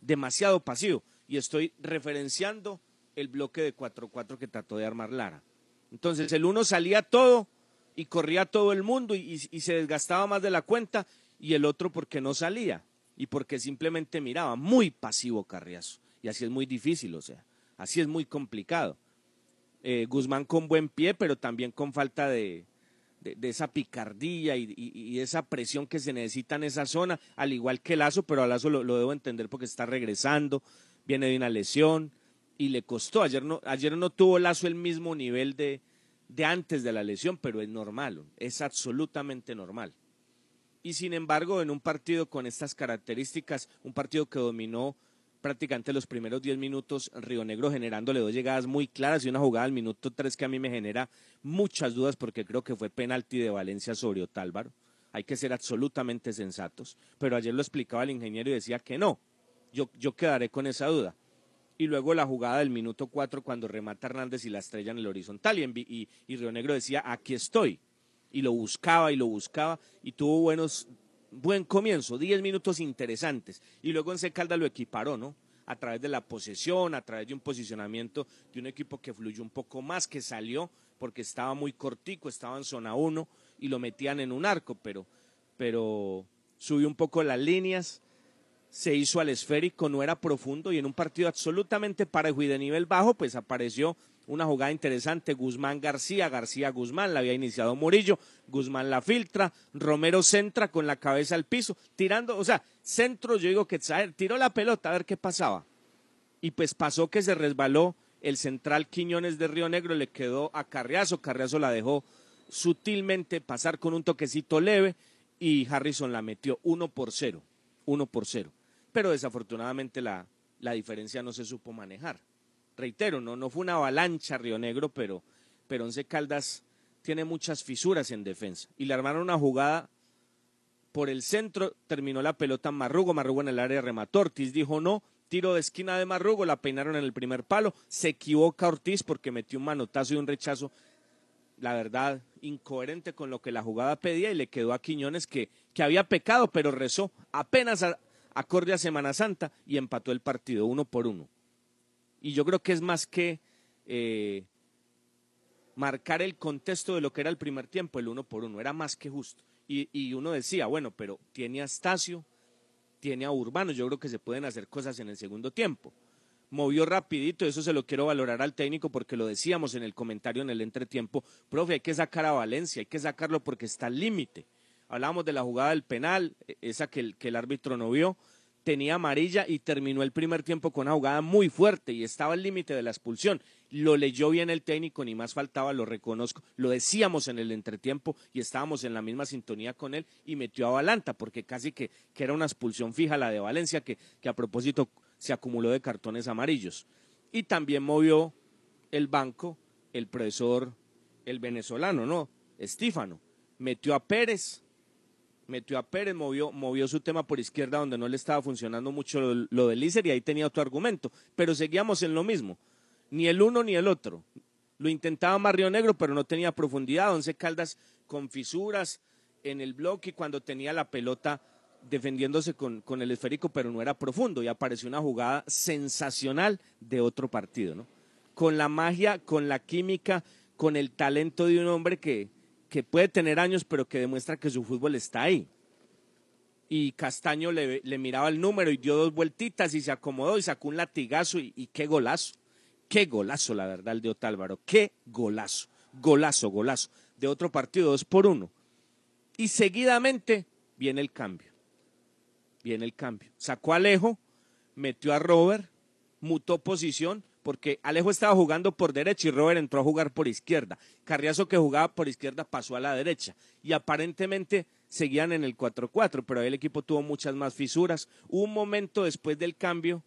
demasiado pasivo. Y estoy referenciando el bloque de 4-4 que trató de armar Lara. Entonces el uno salía todo y corría todo el mundo y, y, y se desgastaba más de la cuenta y el otro porque no salía y porque simplemente miraba, muy pasivo Carriazo. Y así es muy difícil, o sea, así es muy complicado. Eh, Guzmán con buen pie, pero también con falta de, de, esa picardía y, esa presión que se necesita en esa zona, al igual que Lazo, pero a Lazo lo, lo, debo entender porque está regresando, viene de una lesión y le costó. Ayer no, ayer no tuvo Lazo el mismo nivel de, de antes de la lesión, pero es normal, es absolutamente normal. Y sin embargo, en un partido con estas características, un partido que dominó prácticamente los primeros 10 minutos Río Negro generándole dos llegadas muy claras y una jugada al minuto 3 que a mí me genera muchas dudas porque creo que fue penalti de Valencia sobre Otálvaro. Hay que ser absolutamente sensatos. Pero ayer lo explicaba el ingeniero y decía que no. Yo, yo quedaré con esa duda. Y luego la jugada del minuto 4 cuando remata Hernández y la estrella en el horizontal. Y, y, y Río Negro decía, aquí estoy. Y lo buscaba y lo buscaba y tuvo buenos buen comienzo, 10 minutos interesantes. Y luego en Secalda lo equiparó, ¿no? A través de la posesión, a través de un posicionamiento de un equipo que fluyó un poco más, que salió porque estaba muy cortico, estaba en zona 1 y lo metían en un arco, pero, pero subió un poco las líneas, se hizo al esférico, no era profundo y en un partido absolutamente parejo y de nivel bajo, pues apareció una jugada interesante, Guzmán García, García Guzmán, la había iniciado Murillo, Guzmán la filtra, Romero centra con la cabeza al piso, tirando, o sea, centro, yo digo que tiró la pelota a ver qué pasaba. Y pues pasó que se resbaló el central Quiñones de Río Negro, le quedó a Carriazo, Carriazo la dejó sutilmente pasar con un toquecito leve y Harrison la metió uno por cero, uno por cero. Pero desafortunadamente la, la diferencia no se supo manejar reitero, no, no fue una avalancha Río Negro, pero, pero Once Caldas tiene muchas fisuras en defensa. Y le armaron una jugada por el centro, terminó la pelota Marrugo, Marrugo en el área remató, Ortiz dijo no, tiro de esquina de Marrugo, la peinaron en el primer palo, se equivoca Ortiz porque metió un manotazo y un rechazo, la verdad, incoherente con lo que la jugada pedía y le quedó a Quiñones que, que había pecado, pero rezó apenas a, acorde a Semana Santa y empató el partido uno por uno. Y yo creo que es más que eh, marcar el contexto de lo que era el primer tiempo, el uno por uno, era más que justo. Y, y uno decía, bueno, pero tiene a Estacio, tiene a Urbano, yo creo que se pueden hacer cosas en el segundo tiempo. Movió rapidito, eso se lo quiero valorar al técnico porque lo decíamos en el comentario en el entretiempo, profe, hay que sacar a Valencia, hay que sacarlo porque está al límite. Hablábamos de la jugada del penal, e, esa que el, que el árbitro no vio, tenía amarilla y terminó el primer tiempo con una jugada muy fuerte y estaba al límite de la expulsión. Lo leyó bien el técnico, ni más faltaba, lo reconozco. Lo decíamos en el entretiempo y estábamos en la misma sintonía con él y metió a Balanta porque casi que, que era una expulsión fija la de Valencia que, que a propósito se acumuló de cartones amarillos. Y también movió el banco el profesor, el venezolano, ¿no? Estífano. Metió a Pérez, metió a Pérez, movió, movió su tema por izquierda donde no le estaba funcionando mucho lo, lo de Lícer y ahí tenía otro argumento. Pero seguíamos en lo mismo, ni el uno ni el otro. Lo intentaba más Río Negro, pero no tenía profundidad. Once Caldas con fisuras en el bloque cuando tenía la pelota defendiéndose con, con, el esférico, pero no era profundo. Y apareció una jugada sensacional de otro partido, ¿no? Con la magia, con la química, con el talento de un hombre que, que puede tener años, pero que demuestra que su fútbol está ahí. Y Castaño le, miraba el número y dio dos vueltitas y se acomodó y sacó un latigazo y, y qué golazo. Qué golazo, la verdad, el de Otálvaro. Qué golazo. Golazo, golazo. De otro partido, dos por uno. Y seguidamente viene el cambio. Viene el cambio. Sacó a Alejo, metió a Robert, mutó posición, porque Alejo estaba jugando por derecha y Robert entró a jugar por izquierda. Carriazo que jugaba por izquierda pasó a la derecha y aparentemente seguían en el 4-4, pero ahí el equipo tuvo muchas más fisuras. Un momento después del cambio,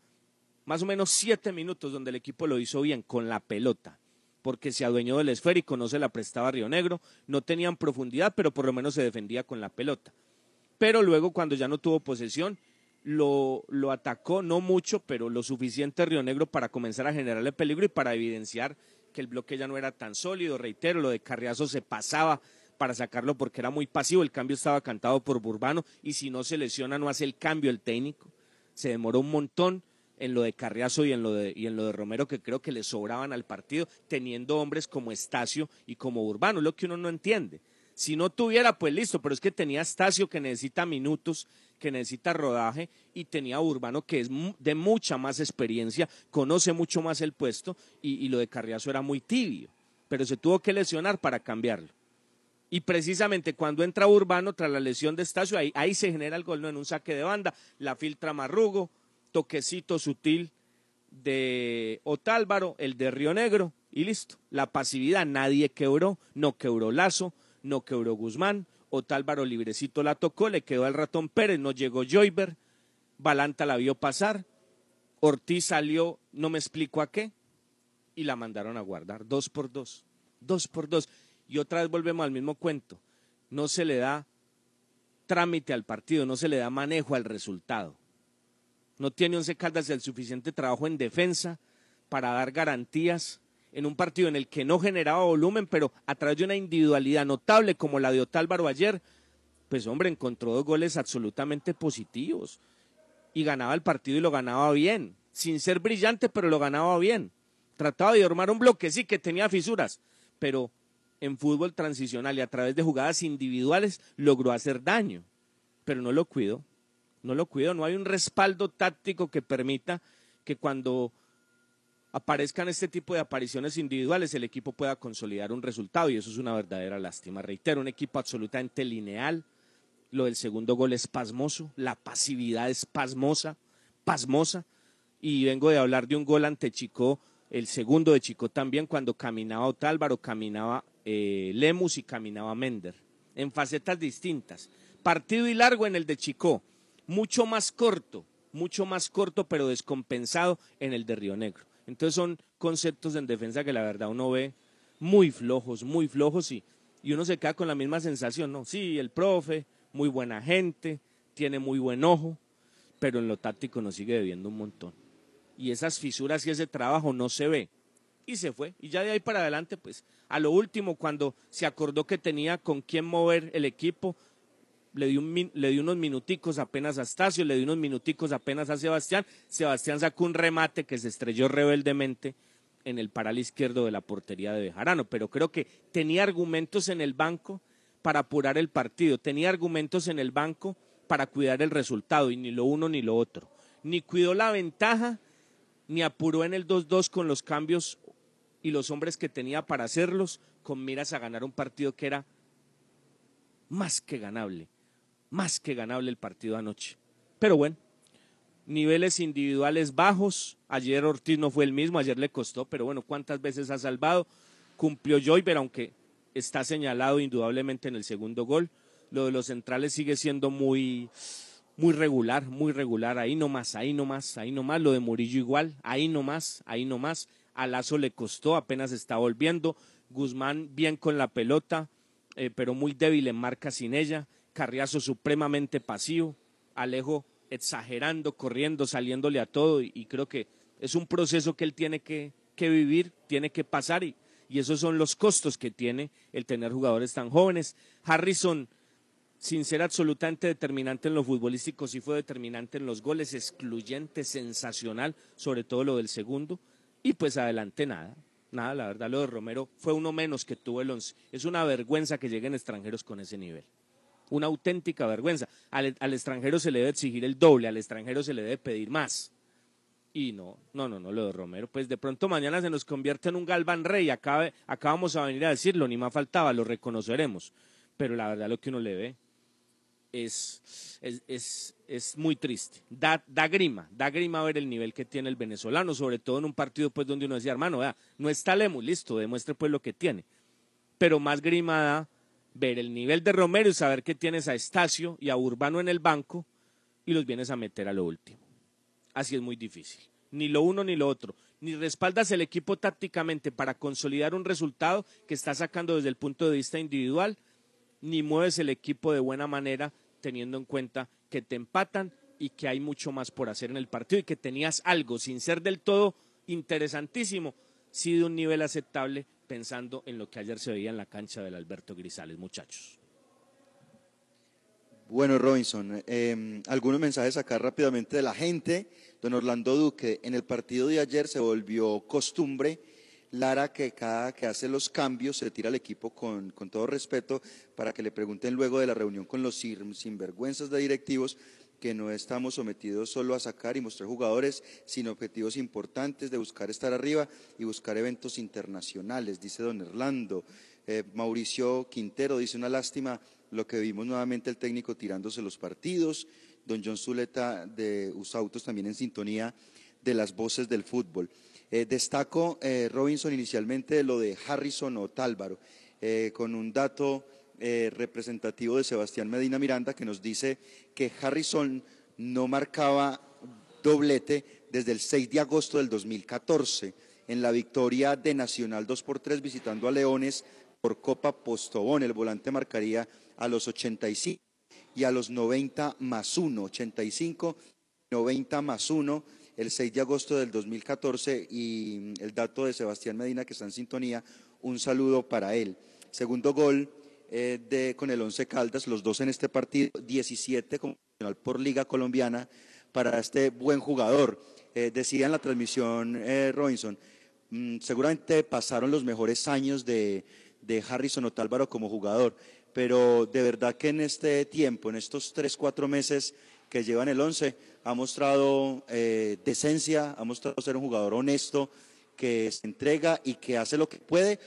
más o menos siete minutos, donde el equipo lo hizo bien con la pelota, porque se adueñó del esférico, no se la prestaba a Río Negro, no tenían profundidad, pero por lo menos se defendía con la pelota. Pero luego, cuando ya no tuvo posesión, lo, lo, atacó, no mucho, pero lo suficiente Río Negro para comenzar a generarle peligro y para evidenciar que el bloque ya no era tan sólido. Reitero, lo de Carriazo se pasaba para sacarlo porque era muy pasivo, el cambio estaba cantado por Burbano y si no se lesiona no hace el cambio el técnico. Se demoró un montón en lo de Carriazo y en lo de, y en lo de Romero que creo que le sobraban al partido, teniendo hombres como Estacio y como Urbano, lo que uno no entiende. Si no tuviera, pues listo, pero es que tenía Estacio que necesita minutos, que necesita rodaje, y tenía Urbano que es de mucha más experiencia, conoce mucho más el puesto, y, lo de Carriazo era muy tibio, pero se tuvo que lesionar para cambiarlo. Y precisamente cuando entra Urbano tras la lesión de Estacio, ahí, ahí se genera el gol, ¿no? En un saque de banda, la filtra Marrugo, toquecito sutil de Otálvaro, el de Río Negro, y listo. La pasividad, nadie quebró, no quebró Lazo, no quebró Guzmán, Otálvaro librecito la tocó, le quedó al ratón Pérez, no llegó Joyber, Balanta la vio pasar, Ortiz salió, no me explico a qué, y la mandaron a guardar, dos por dos, dos por dos. Y otra vez volvemos al mismo cuento, no se le da trámite al partido, no se le da manejo al resultado. No tiene Once Caldas el suficiente trabajo en defensa para dar garantías en un partido en el que no generaba volumen, pero a través de una individualidad notable como la de Otálvaro ayer, pues hombre, encontró dos goles absolutamente positivos y ganaba el partido y lo ganaba bien, sin ser brillante, pero lo ganaba bien. Trataba de armar un bloque, sí, que tenía fisuras, pero en fútbol transicional y a través de jugadas individuales logró hacer daño, pero no lo cuidó, no lo cuidó, no hay un respaldo táctico que permita que cuando aparezcan este tipo de apariciones individuales, el equipo pueda consolidar un resultado y eso es una verdadera lástima. Reitero, un equipo absolutamente lineal. Lo del segundo gol es pasmoso, la pasividad es pasmosa, pasmosa. Y vengo de hablar de un gol ante Chico, el segundo de Chico también, cuando caminaba Otálvaro, caminaba eh, Lemus y caminaba Mender, en facetas distintas. Partido y largo en el de Chico, mucho más corto, mucho más corto, pero descompensado en el de Río Negro. Entonces son conceptos en defensa que la verdad uno ve muy flojos, muy flojos y, y uno se queda con la misma sensación, ¿no? Sí, el profe, muy buena gente, tiene muy buen ojo, pero en lo táctico nos sigue debiendo un montón. Y esas fisuras y ese trabajo no se ve. Y se fue. Y ya de ahí para adelante, pues, a lo último, cuando se acordó que tenía con quién mover el equipo, le dio, unos minuticos apenas a Astacio, le dio unos minuticos apenas a Sebastián. Sebastián sacó un remate que se estrelló rebeldemente en el paral izquierdo de la portería de Bejarano, pero creo que tenía argumentos en el banco para apurar el partido, tenía argumentos en el banco para cuidar el resultado y ni lo uno ni lo otro. Ni cuidó la ventaja, ni apuró en el 2-2 con los cambios y los hombres que tenía para hacerlos con miras a ganar un partido que era más que ganable, más que ganable el partido anoche. Pero bueno, niveles individuales bajos, ayer Ortiz no fue el mismo, ayer le costó, pero bueno, ¿cuántas veces ha salvado? Cumplió Joyver, aunque está señalado indudablemente en el segundo gol. Lo de los centrales sigue siendo muy, muy regular, muy regular. Ahí nomás, ahí nomás, ahí nomás. Lo de Murillo igual, ahí nomás, ahí nomás. A Lazo le costó, apenas está volviendo. Guzmán bien con la pelota, eh, pero muy débil en marca sin ella. Carriazo supremamente pasivo. Alejo exagerando, corriendo, saliéndole a todo. Y, creo que es un proceso que él tiene que, vivir, tiene que pasar. Y, y esos son los costos que tiene el tener jugadores tan jóvenes. Harrison, sin ser absolutamente determinante en lo futbolístico, sí fue determinante en los goles, excluyente, sensacional, sobre todo lo del segundo. Y pues adelante nada, nada, la verdad lo de Romero fue uno menos que tuvo el once. Es una vergüenza que lleguen extranjeros con ese nivel. Una auténtica vergüenza. Al, al extranjero se le debe exigir el doble, al extranjero se le debe pedir más. Y no, no, no, no, lo de Romero, pues de pronto mañana se nos convierte en un Galván Rey, acá, acá vamos a venir a decirlo, ni más faltaba, lo reconoceremos. Pero la verdad lo que uno le ve es, es, es, es muy triste. Da, da, grima, da grima ver el nivel que tiene el venezolano, sobre todo en un partido pues donde uno decía, hermano, vea, no está Lemus, listo, demuestre pues lo que tiene. Pero más grima da ver el nivel de Romero y saber que tienes a Estacio y a Urbano en el banco y los vienes a meter a lo último así es muy difícil. Ni lo uno ni lo otro. Ni respaldas el equipo tácticamente para consolidar un resultado que está sacando desde el punto de vista individual, ni mueves el equipo de buena manera teniendo en cuenta que te empatan y que hay mucho más por hacer en el partido y que tenías algo sin ser del todo interesantísimo, sí de un nivel aceptable pensando en lo que ayer se veía en la cancha del Alberto Grisales, muchachos. Bueno, Robinson, em, algunos mensajes acá rápidamente de la gente. Don Orlando Duque, en el partido de ayer se volvió costumbre, Lara, que cada que hace los cambios se tira al equipo con, con todo respeto para que le pregunten luego de la reunión con los sinvergüenzas de directivos que no estamos sometidos solo a sacar y mostrar jugadores, sino objetivos importantes de buscar estar arriba y buscar eventos internacionales, dice don Orlando. Eh, Mauricio Quintero dice una lástima lo que vimos nuevamente el técnico tirándose los partidos, don John Zuleta de Usautos también en sintonía de las voces del fútbol. Eh, destaco, eh, Robinson, inicialmente lo de Harrison o Tálvaro, con un dato representativo de Sebastián Medina Miranda que nos dice que Harrison no marcaba doblete desde el 6 de agosto del 2014 en la victoria de Nacional 2 por 3 visitando a Leones por Copa Postobón. El volante marcaría a los 85 y a los 90 más 1, 85, 90 más 1, el 6 de agosto del 2014 y el dato de Sebastián Medina que está en sintonía, un saludo para él. Segundo gol eh, de, con el 11 Caldas, los dos en este partido, 17 por Liga Colombiana para este buen jugador. Eh, decía en la transmisión eh, Robinson, mm, seguramente pasaron los mejores años de, de Harrison Otálvaro como jugador pero de verdad que en este tiempo, en estos tres, cuatro meses que llevan el once, ha mostrado eh, decencia, ha mostrado ser un jugador honesto, que se entrega y que hace lo que puede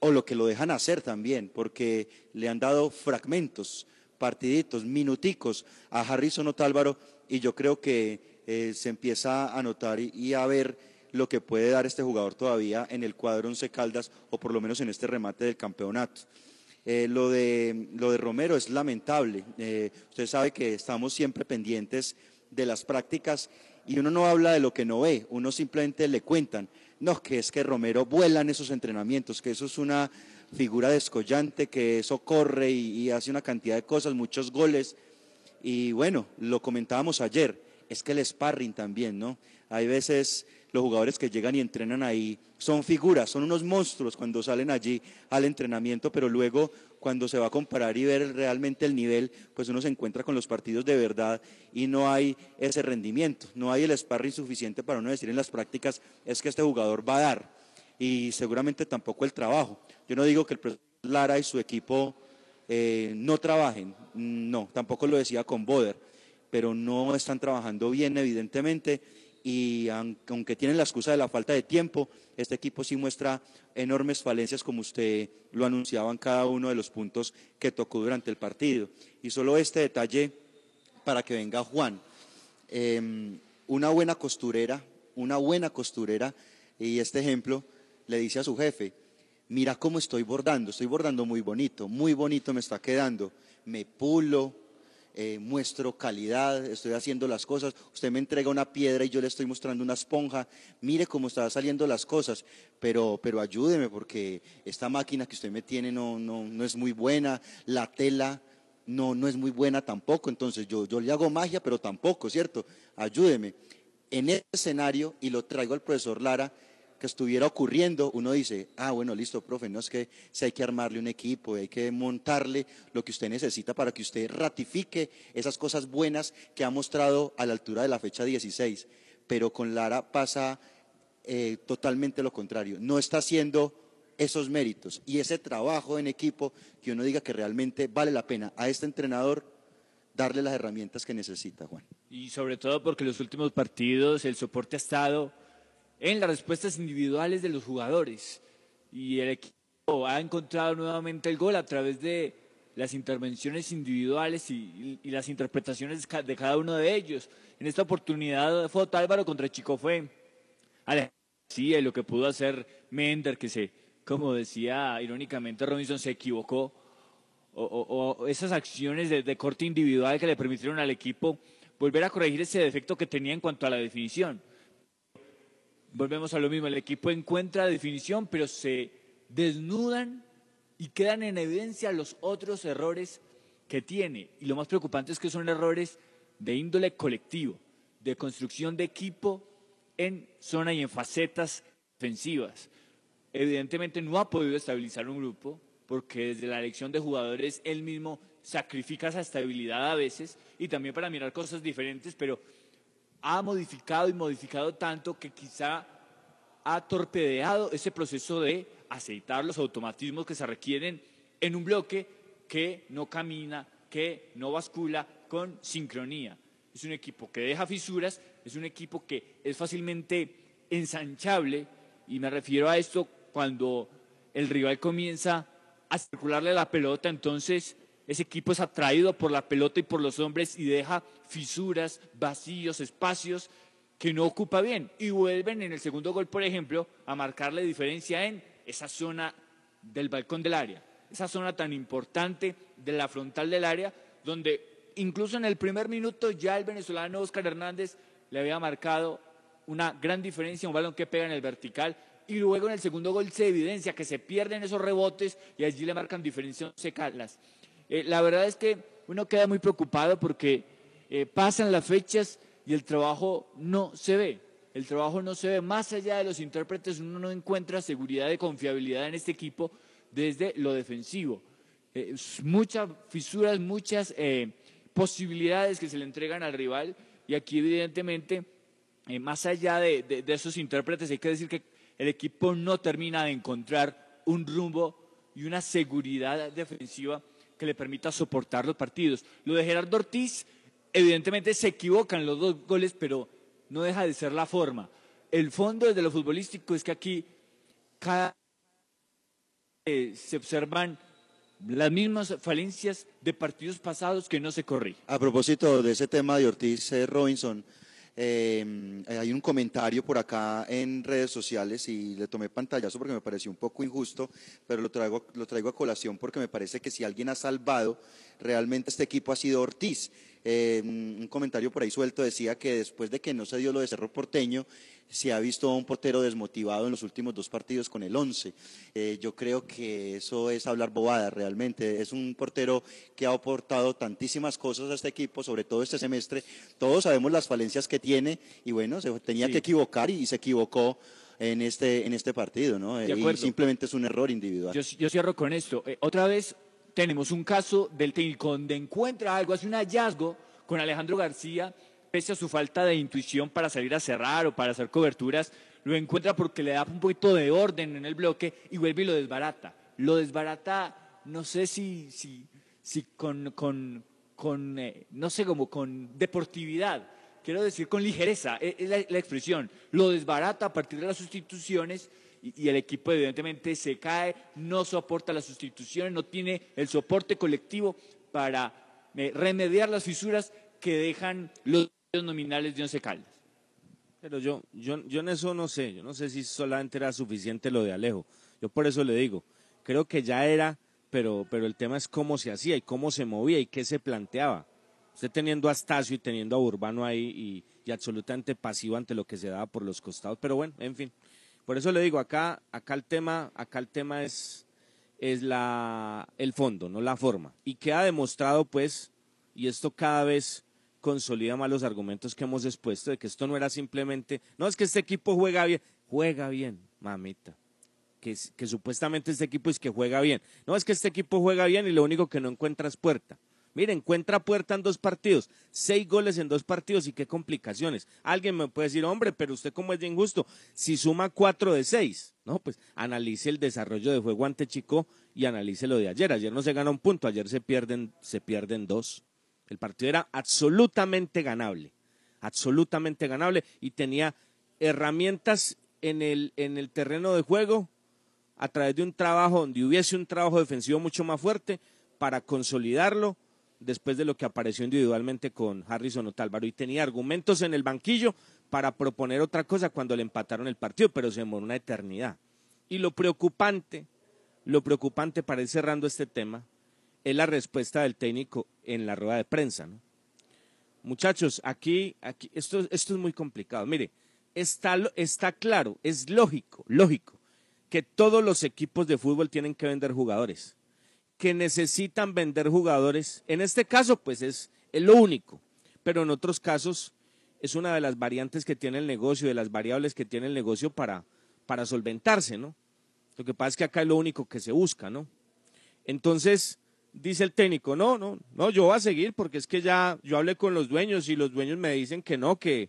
o lo que lo dejan hacer también, porque le han dado fragmentos, partiditos, minuticos a Harrison Otálvaro y yo creo que eh, se empieza a notar y, a ver lo que puede dar este jugador todavía en el cuadro Once Caldas o por lo menos en este remate del campeonato. Eh, lo, de, lo de Romero es lamentable. Eh, usted sabe que estamos siempre pendientes de las prácticas y uno no habla de lo que no ve, uno simplemente le cuentan, no, que es que Romero vuela en esos entrenamientos, que eso es una figura descollante, que eso corre y, hace una cantidad de cosas, muchos goles. Y bueno, lo comentábamos ayer, es que el sparring también, ¿no? Hay veces los jugadores que llegan y entrenan ahí son figuras, son unos monstruos cuando salen allí al entrenamiento, pero luego cuando se va a comparar y ver realmente el nivel, pues uno se encuentra con los partidos de verdad y no hay ese rendimiento, no hay el sparring suficiente para uno decir en las prácticas es que este jugador va a dar y seguramente tampoco el trabajo. Yo no digo que el profesor Lara y su equipo eh, no trabajen, no, tampoco lo decía con Boder, pero no están trabajando bien evidentemente y aunque tienen la excusa de la falta de tiempo, este equipo sí muestra enormes falencias como usted lo anunciaba en cada uno de los puntos que tocó durante el partido. Y solo este detalle para que venga Juan. Eh, una buena costurera, una buena costurera, y este ejemplo le dice a su jefe, mira cómo estoy bordando, estoy bordando muy bonito, muy bonito me está quedando, me pulo, eh, muestro calidad, estoy haciendo las cosas, usted me entrega una piedra y yo le estoy mostrando una esponja, mire cómo están saliendo las cosas, pero, pero ayúdeme porque esta máquina que usted me tiene no, no, no es muy buena, la tela no, no es muy buena tampoco, entonces yo, yo le hago magia, pero tampoco, ¿cierto? Ayúdeme. En ese escenario, y lo traigo al profesor Lara, que estuviera ocurriendo, uno dice, ah, bueno, listo, profe, no es que si hay que armarle un equipo, hay que montarle lo que usted necesita para que usted ratifique esas cosas buenas que ha mostrado a la altura de la fecha 16. Pero con Lara pasa eh, totalmente lo contrario, no está haciendo esos méritos y ese trabajo en equipo que uno diga que realmente vale la pena a este entrenador darle las herramientas que necesita, Juan. Y sobre todo porque los últimos partidos el soporte ha estado en las respuestas individuales de los jugadores. Y el equipo ha encontrado nuevamente el gol a través de las intervenciones individuales y, las interpretaciones de cada uno de ellos. En esta oportunidad fue Álvaro contra Chico fue sí, lo que pudo hacer Mender, que se, como decía irónicamente Robinson, se equivocó. O, o, esas acciones de corte individual que le permitieron al equipo volver a corregir ese defecto que tenía en cuanto a la definición volvemos a lo mismo, el equipo encuentra definición, pero se desnudan y quedan en evidencia los otros errores que tiene. Y lo más preocupante es que son errores de índole colectivo, de construcción de equipo en zona y en facetas defensivas. Evidentemente no ha podido estabilizar un grupo porque desde la elección de jugadores él mismo sacrifica esa estabilidad a veces y también para mirar cosas diferentes, pero ha modificado y modificado tanto que quizá ha torpedeado ese proceso de aceitar los automatismos que se requieren en un bloque que no camina, que no bascula con sincronía. Es un equipo que deja fisuras, es un equipo que es fácilmente ensanchable y me refiero a esto cuando el rival comienza a circularle la pelota, entonces ese equipo es atraído por la pelota y por los hombres y deja fisuras, vacíos, espacios que no ocupa bien. Y vuelven en el segundo gol, por ejemplo, a marcar la diferencia en esa zona del balcón del área, esa zona tan importante de la frontal del área, donde incluso en el primer minuto ya el venezolano Oscar Hernández le había marcado una gran diferencia, un balón que pega en el vertical. Y luego en el segundo gol se evidencia que se pierden esos rebotes y allí le marcan diferencia Calas. Eh, la verdad es que uno queda muy preocupado porque eh, pasan las fechas y el trabajo no se ve. El trabajo no se ve más allá de los intérpretes, uno no encuentra seguridad y confiabilidad en este equipo desde lo defensivo. Eh, muchas fisuras, muchas posibilidades que se le entregan al rival y aquí evidentemente, más allá de, de esos intérpretes, hay que decir que el equipo no termina de encontrar un rumbo y una seguridad defensiva que le permita soportar los partidos. Lo de Gerardo Ortiz, evidentemente se equivocan los dos goles, pero no deja de ser la forma. El fondo desde lo futbolístico es que aquí cada se observan las mismas falencias de partidos pasados que no se corrigen. A propósito de ese tema de Ortiz eh, Robinson, eh, hay un comentario por acá en redes sociales y le tomé pantallazo porque me pareció un poco injusto, pero lo traigo, lo traigo a colación porque me parece que si alguien ha salvado realmente este equipo ha sido Ortiz. Eh, un comentario por ahí suelto decía que después de que no se dio lo de Cerro Porteño, se ha visto a un portero desmotivado en los últimos dos partidos con el 11. Eh, yo creo que eso es hablar bobada realmente. Es un portero que ha aportado tantísimas cosas a este equipo, sobre todo este semestre. Todos sabemos las falencias que tiene y bueno, se tenía Sí. que equivocar y se equivocó en este, en este partido, ¿no? Y simplemente es un error individual. Yo, yo cierro con esto. Eh, otra vez tenemos un caso del técnico donde encuentra algo, hace un hallazgo con Alejandro García, pese a su falta de intuición para salir a cerrar o para hacer coberturas, lo encuentra porque le da un poquito de orden en el bloque y vuelve y lo desbarata. Lo desbarata, no sé si, si, si con, con, con eh, no sé, como con deportividad. Quiero decir con ligereza, e- es la, la expresión. Lo desbarata a partir de las sustituciones y, el equipo evidentemente se cae, no soporta las sustituciones, no tiene el soporte colectivo para eh, remediar las fisuras que dejan los nominales de Once Caldas. Pero yo, yo, yo en eso no sé, yo no sé si solamente era suficiente lo de Alejo. Yo por eso le digo, creo que ya era, pero, pero el tema es cómo se hacía y cómo se movía y qué se planteaba. Usted teniendo a Astacio y teniendo a Urbano ahí y, y absolutamente pasivo ante lo que se daba por los costados. Pero bueno, en fin. Por eso le digo, acá, acá el tema, acá el tema es, es la, el fondo, no la forma. Y queda demostrado, pues, y esto cada vez consolida más los argumentos que hemos expuesto de que esto no era simplemente, no es que este equipo juega bien, juega bien, mamita. Que, que supuestamente este equipo es que juega bien. No es que este equipo juega bien y lo único que no encuentra es puerta. Mire, encuentra puerta en dos partidos, seis goles en dos partidos y qué complicaciones. Alguien me puede decir, hombre, pero usted cómo es de injusto, si suma cuatro de seis, no, pues analice el desarrollo de juego ante Chico y analice lo de ayer. Ayer no se gana un punto, ayer se pierden, se pierden dos. El partido era absolutamente ganable, absolutamente ganable y tenía herramientas en el, en el terreno de juego a través de un trabajo donde hubiese un trabajo defensivo mucho más fuerte para consolidarlo después de lo que apareció individualmente con Harrison Otálvaro y tenía argumentos en el banquillo para proponer otra cosa cuando le empataron el partido, pero se demoró una eternidad. Y lo preocupante, lo preocupante para ir cerrando este tema, es la respuesta del técnico en la rueda de prensa. Muchachos, aquí, aquí esto, esto es muy complicado. Mire, está, está claro, es lógico, lógico, que todos los equipos de fútbol tienen que vender jugadores, que necesitan vender jugadores. En este caso, pues es, lo único, pero en otros casos es una de las variantes que tiene el negocio, de las variables que tiene el negocio para, solventarse, ¿no? Lo que pasa es que acá es lo único que se busca, ¿no? Entonces, dice el técnico, no, no, no, yo voy a seguir porque es que ya yo hablé con los dueños y los dueños me dicen que no, que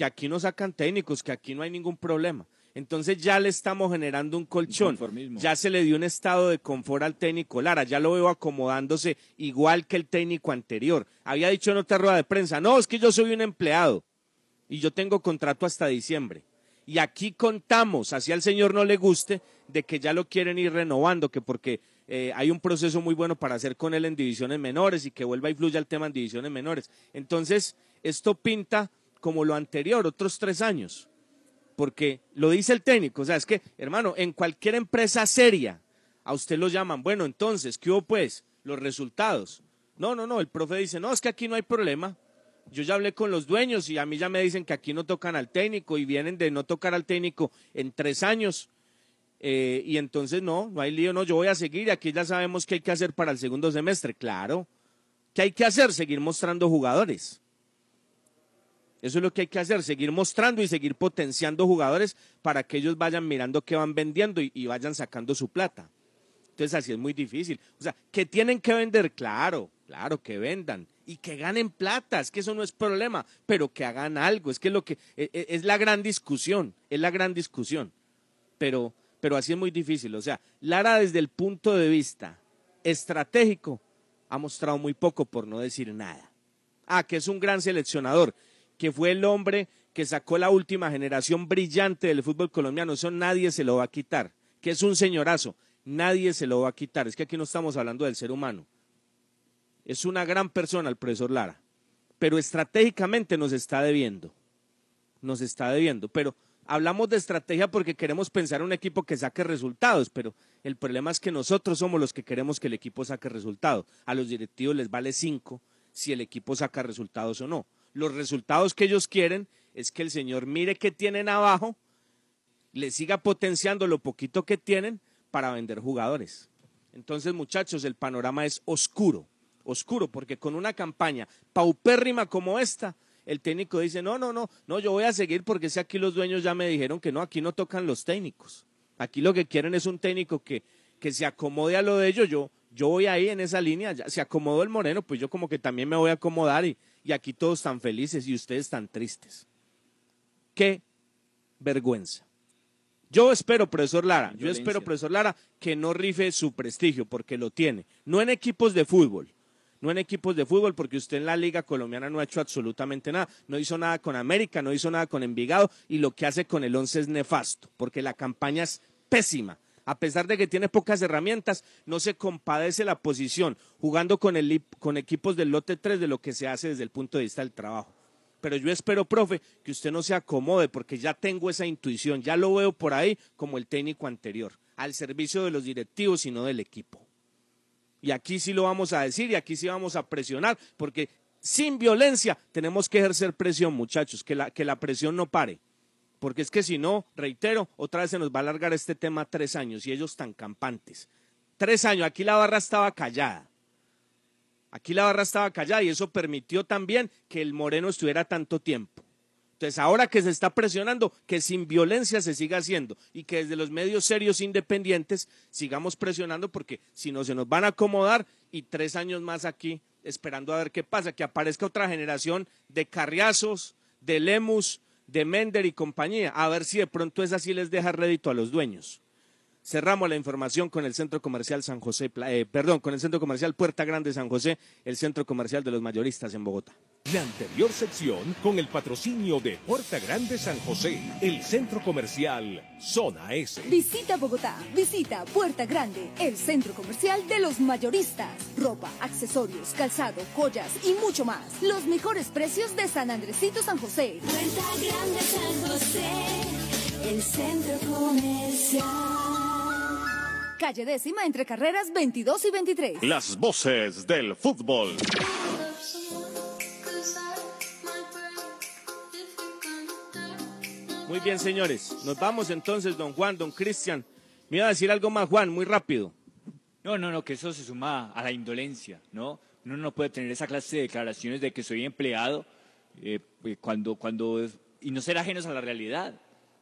aquí no sacan técnicos, que aquí no hay ningún problema. Entonces ya le estamos generando un colchón, ya se le dio un estado de confort al técnico Lara, ya lo veo acomodándose igual que el técnico anterior. Había dicho en otra rueda de prensa, no, es que yo soy un empleado y yo tengo contrato hasta diciembre. Y aquí contamos, así al señor no le guste, de que ya lo quieren ir renovando, que porque eh, hay un proceso muy bueno para hacer con él en divisiones menores y que vuelva y fluya el tema en divisiones menores. Entonces, esto pinta como lo anterior, otros tres años, porque lo dice el técnico, o sea, es que, hermano, en cualquier empresa seria, a usted lo llaman, bueno, entonces, ¿qué hubo pues? Los resultados. No, no, no, el profe dice, no, es que aquí no hay problema. Yo ya hablé con los dueños y a mí ya me dicen que aquí no tocan al técnico y vienen de no tocar al técnico en tres años. Eh, y entonces no, no hay lío, no, yo voy a seguir y aquí ya sabemos qué hay que hacer para el segundo semestre. Claro, ¿qué hay que hacer? Seguir mostrando jugadores. Eso es lo que hay que hacer, seguir mostrando y seguir potenciando jugadores para que ellos vayan mirando qué van vendiendo y, vayan sacando su plata. Entonces así es muy difícil. O sea, que tienen que vender, claro, claro, que vendan y que ganen plata, es que eso no es problema, pero que hagan algo, es que lo que e- e- es la gran discusión, es la gran discusión. Pero pero así es muy difícil, o sea, Lara desde el punto de vista estratégico ha mostrado muy poco por no decir nada. Ah, que es un gran seleccionador, que fue el hombre que sacó la última generación brillante del fútbol colombiano, eso nadie se lo va a quitar, que es un señorazo, nadie se lo va a quitar, es que aquí no estamos hablando del ser humano. Es una gran persona el profesor Lara, pero estratégicamente nos está debiendo, nos está debiendo, pero hablamos de estrategia porque queremos pensar en un equipo que saque resultados, pero el problema es que nosotros somos los que queremos que el equipo saque resultados. A los directivos les vale cinco si el equipo saca resultados o no. Los resultados que ellos quieren es que el señor mire qué tienen abajo, le siga potenciando lo poquito que tienen para vender jugadores. Entonces, muchachos, el panorama es oscuro, oscuro, porque con una campaña paupérrima como esta, el técnico dice, no, no, no, no, yo voy a seguir porque si aquí los dueños ya me dijeron que no, aquí no tocan los técnicos. Aquí lo que quieren es un técnico que, que se acomode a lo de ellos. Yo, yo voy ahí en esa línea, ya se acomodó el Moreno, pues yo como que también me voy a acomodar y, y aquí todos están felices y ustedes están tristes. Qué vergüenza. Yo espero, profesor Lara, yo espero, profesor Lara, que no rife su prestigio, porque lo tiene. No en equipos de fútbol, no en equipos de fútbol, porque usted en la Liga Colombiana no ha hecho absolutamente nada. No hizo nada con América, no hizo nada con Envigado, y lo que hace con el Once es nefasto, porque la campaña es pésima. A pesar de que tiene pocas herramientas, no se compadece la posición jugando con, equipos del lote 3 de lo que se hace desde el punto de vista del trabajo pero yo espero, profe, que usted no se acomode porque ya tengo esa intuición, ya lo veo por ahí como el técnico anterior, al servicio de los directivos y no del equipo. Y aquí sí lo vamos a decir y aquí sí vamos a presionar porque sin violencia tenemos que ejercer presión, muchachos, que la presión no pare. Porque es que si no, reitero, otra vez se nos va a alargar este tema tres años y ellos tan campantes. Tres años, aquí la barra estaba callada. Aquí la barra estaba callada y eso permitió también que el Moreno estuviera tanto tiempo. Entonces, ahora que se está presionando, que sin violencia se siga haciendo y que desde los medios serios independientes sigamos presionando porque si no se nos van a acomodar y tres años más aquí esperando a ver qué pasa, que aparezca otra generación de carriazos, de Lemus, de Mender y compañía, a ver si de pronto esa sí les deja rédito a los dueños. Cerramos la información con el Centro Comercial San José, eh, perdón, con el Centro Comercial Puerta Grande San José, el Centro Comercial de los Mayoristas en Bogotá. La anterior sección con el patrocinio de Puerta Grande San José, el centro comercial Zona S. Visita Bogotá, visita Puerta Grande, el centro comercial de los mayoristas. Ropa, accesorios, calzado, joyas y mucho más. Los mejores precios de San Andresito San José. Puerta Grande San José, el centro comercial. Calle décima entre carreras 22 y 23. Las voces del fútbol. Muy bien, señores. Nos vamos entonces, don Juan, don Cristian. Me iba a decir algo más, Juan, muy rápido. No, no, no, que eso se suma a la indolencia, ¿no? Uno no puede tener esa clase de declaraciones de que soy empleado eh, eh, cuando, cuando, y no ser ajenos a la realidad.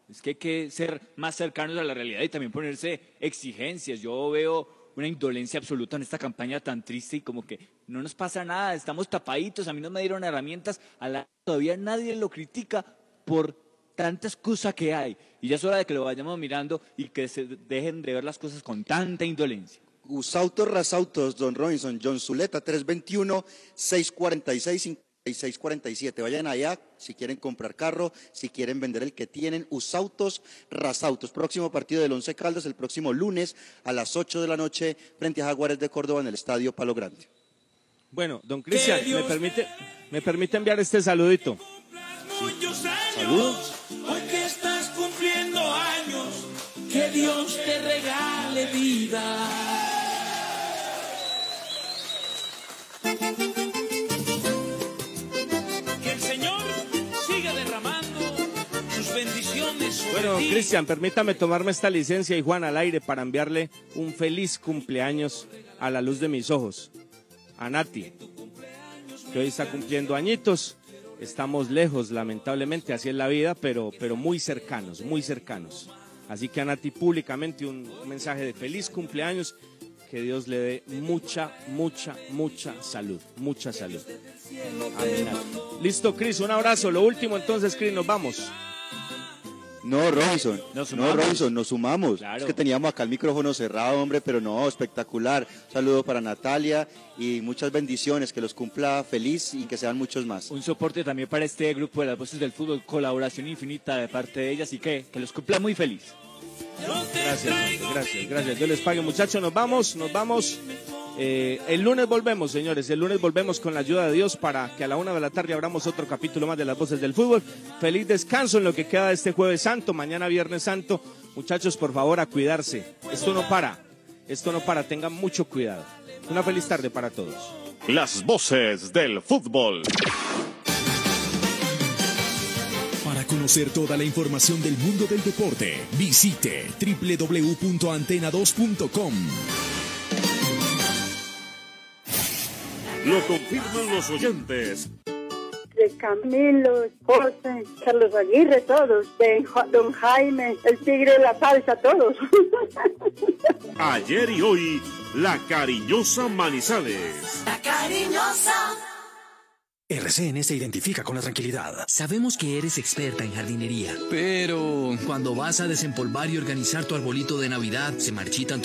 Es que hay que ser más cercanos a la realidad y también ponerse exigencias. Yo veo una indolencia absoluta en esta campaña tan triste y como que no nos pasa nada, estamos tapaditos, a mí no me dieron herramientas, a la, todavía nadie lo critica por tanta excusa que hay. Y ya es hora de que lo vayamos mirando y que se dejen de ver las cosas con tanta indolencia. Usautos Rasautos, Don Robinson, John Zuleta, 321-646-5647. Vayan allá si quieren comprar carro, si quieren vender el que tienen. Usautos Rasautos. Próximo partido del Once Caldas el próximo lunes a las 8 de la noche frente a Jaguares de Córdoba en el Estadio Palo Grande. Bueno, don Cristian, ¿me permite, ¿me permite enviar este saludito? Muchos años, Saludos. hoy que estás cumpliendo años, que Dios te regale vida. Bueno, ti. Cristian, permítame tomarme esta licencia y Juan al aire para enviarle un feliz cumpleaños a la luz de mis ojos. A Nati, que hoy está cumpliendo añitos. Estamos lejos, lamentablemente, así es la vida, pero, pero muy cercanos, muy cercanos. Así que a Nati públicamente un mensaje de feliz cumpleaños, que Dios le dé mucha, mucha, mucha salud, mucha salud. Amén. Listo, Cris, un abrazo. Lo último entonces, Cris, nos vamos. No, Robinson. Nos no, sumamos. Robinson, nos sumamos. Claro. Es que teníamos acá el micrófono cerrado, hombre, pero no, espectacular. Un saludo para Natalia y muchas bendiciones, que los cumpla feliz y que sean muchos más. Un soporte también para este grupo de las voces del fútbol, colaboración infinita de parte de ellas y que, que los cumpla muy feliz. Gracias, gracias, gracias. Dios les pague, muchachos. Nos vamos, nos vamos. Eh, el lunes volvemos, señores. El lunes volvemos con la ayuda de Dios para que a la una de la tarde abramos otro capítulo más de las voces del fútbol. Feliz descanso en lo que queda de este jueves santo, mañana viernes santo. Muchachos, por favor, a cuidarse. Esto no para. Esto no para. Tengan mucho cuidado. Una feliz tarde para todos. las voces del fútbol. Para conocer toda la información del mundo del deporte, visite www.antena2.com. Lo confirman los oyentes. de Camilo, José, Carlos Aguirre, todos, de Don Jaime, el tigre de la salsa, todos. Ayer y hoy, la cariñosa Manizales. La cariñosa. RCN se identifica con la tranquilidad. Sabemos que eres experta en jardinería, pero cuando vas a desempolvar y organizar tu arbolito de Navidad, se marchitan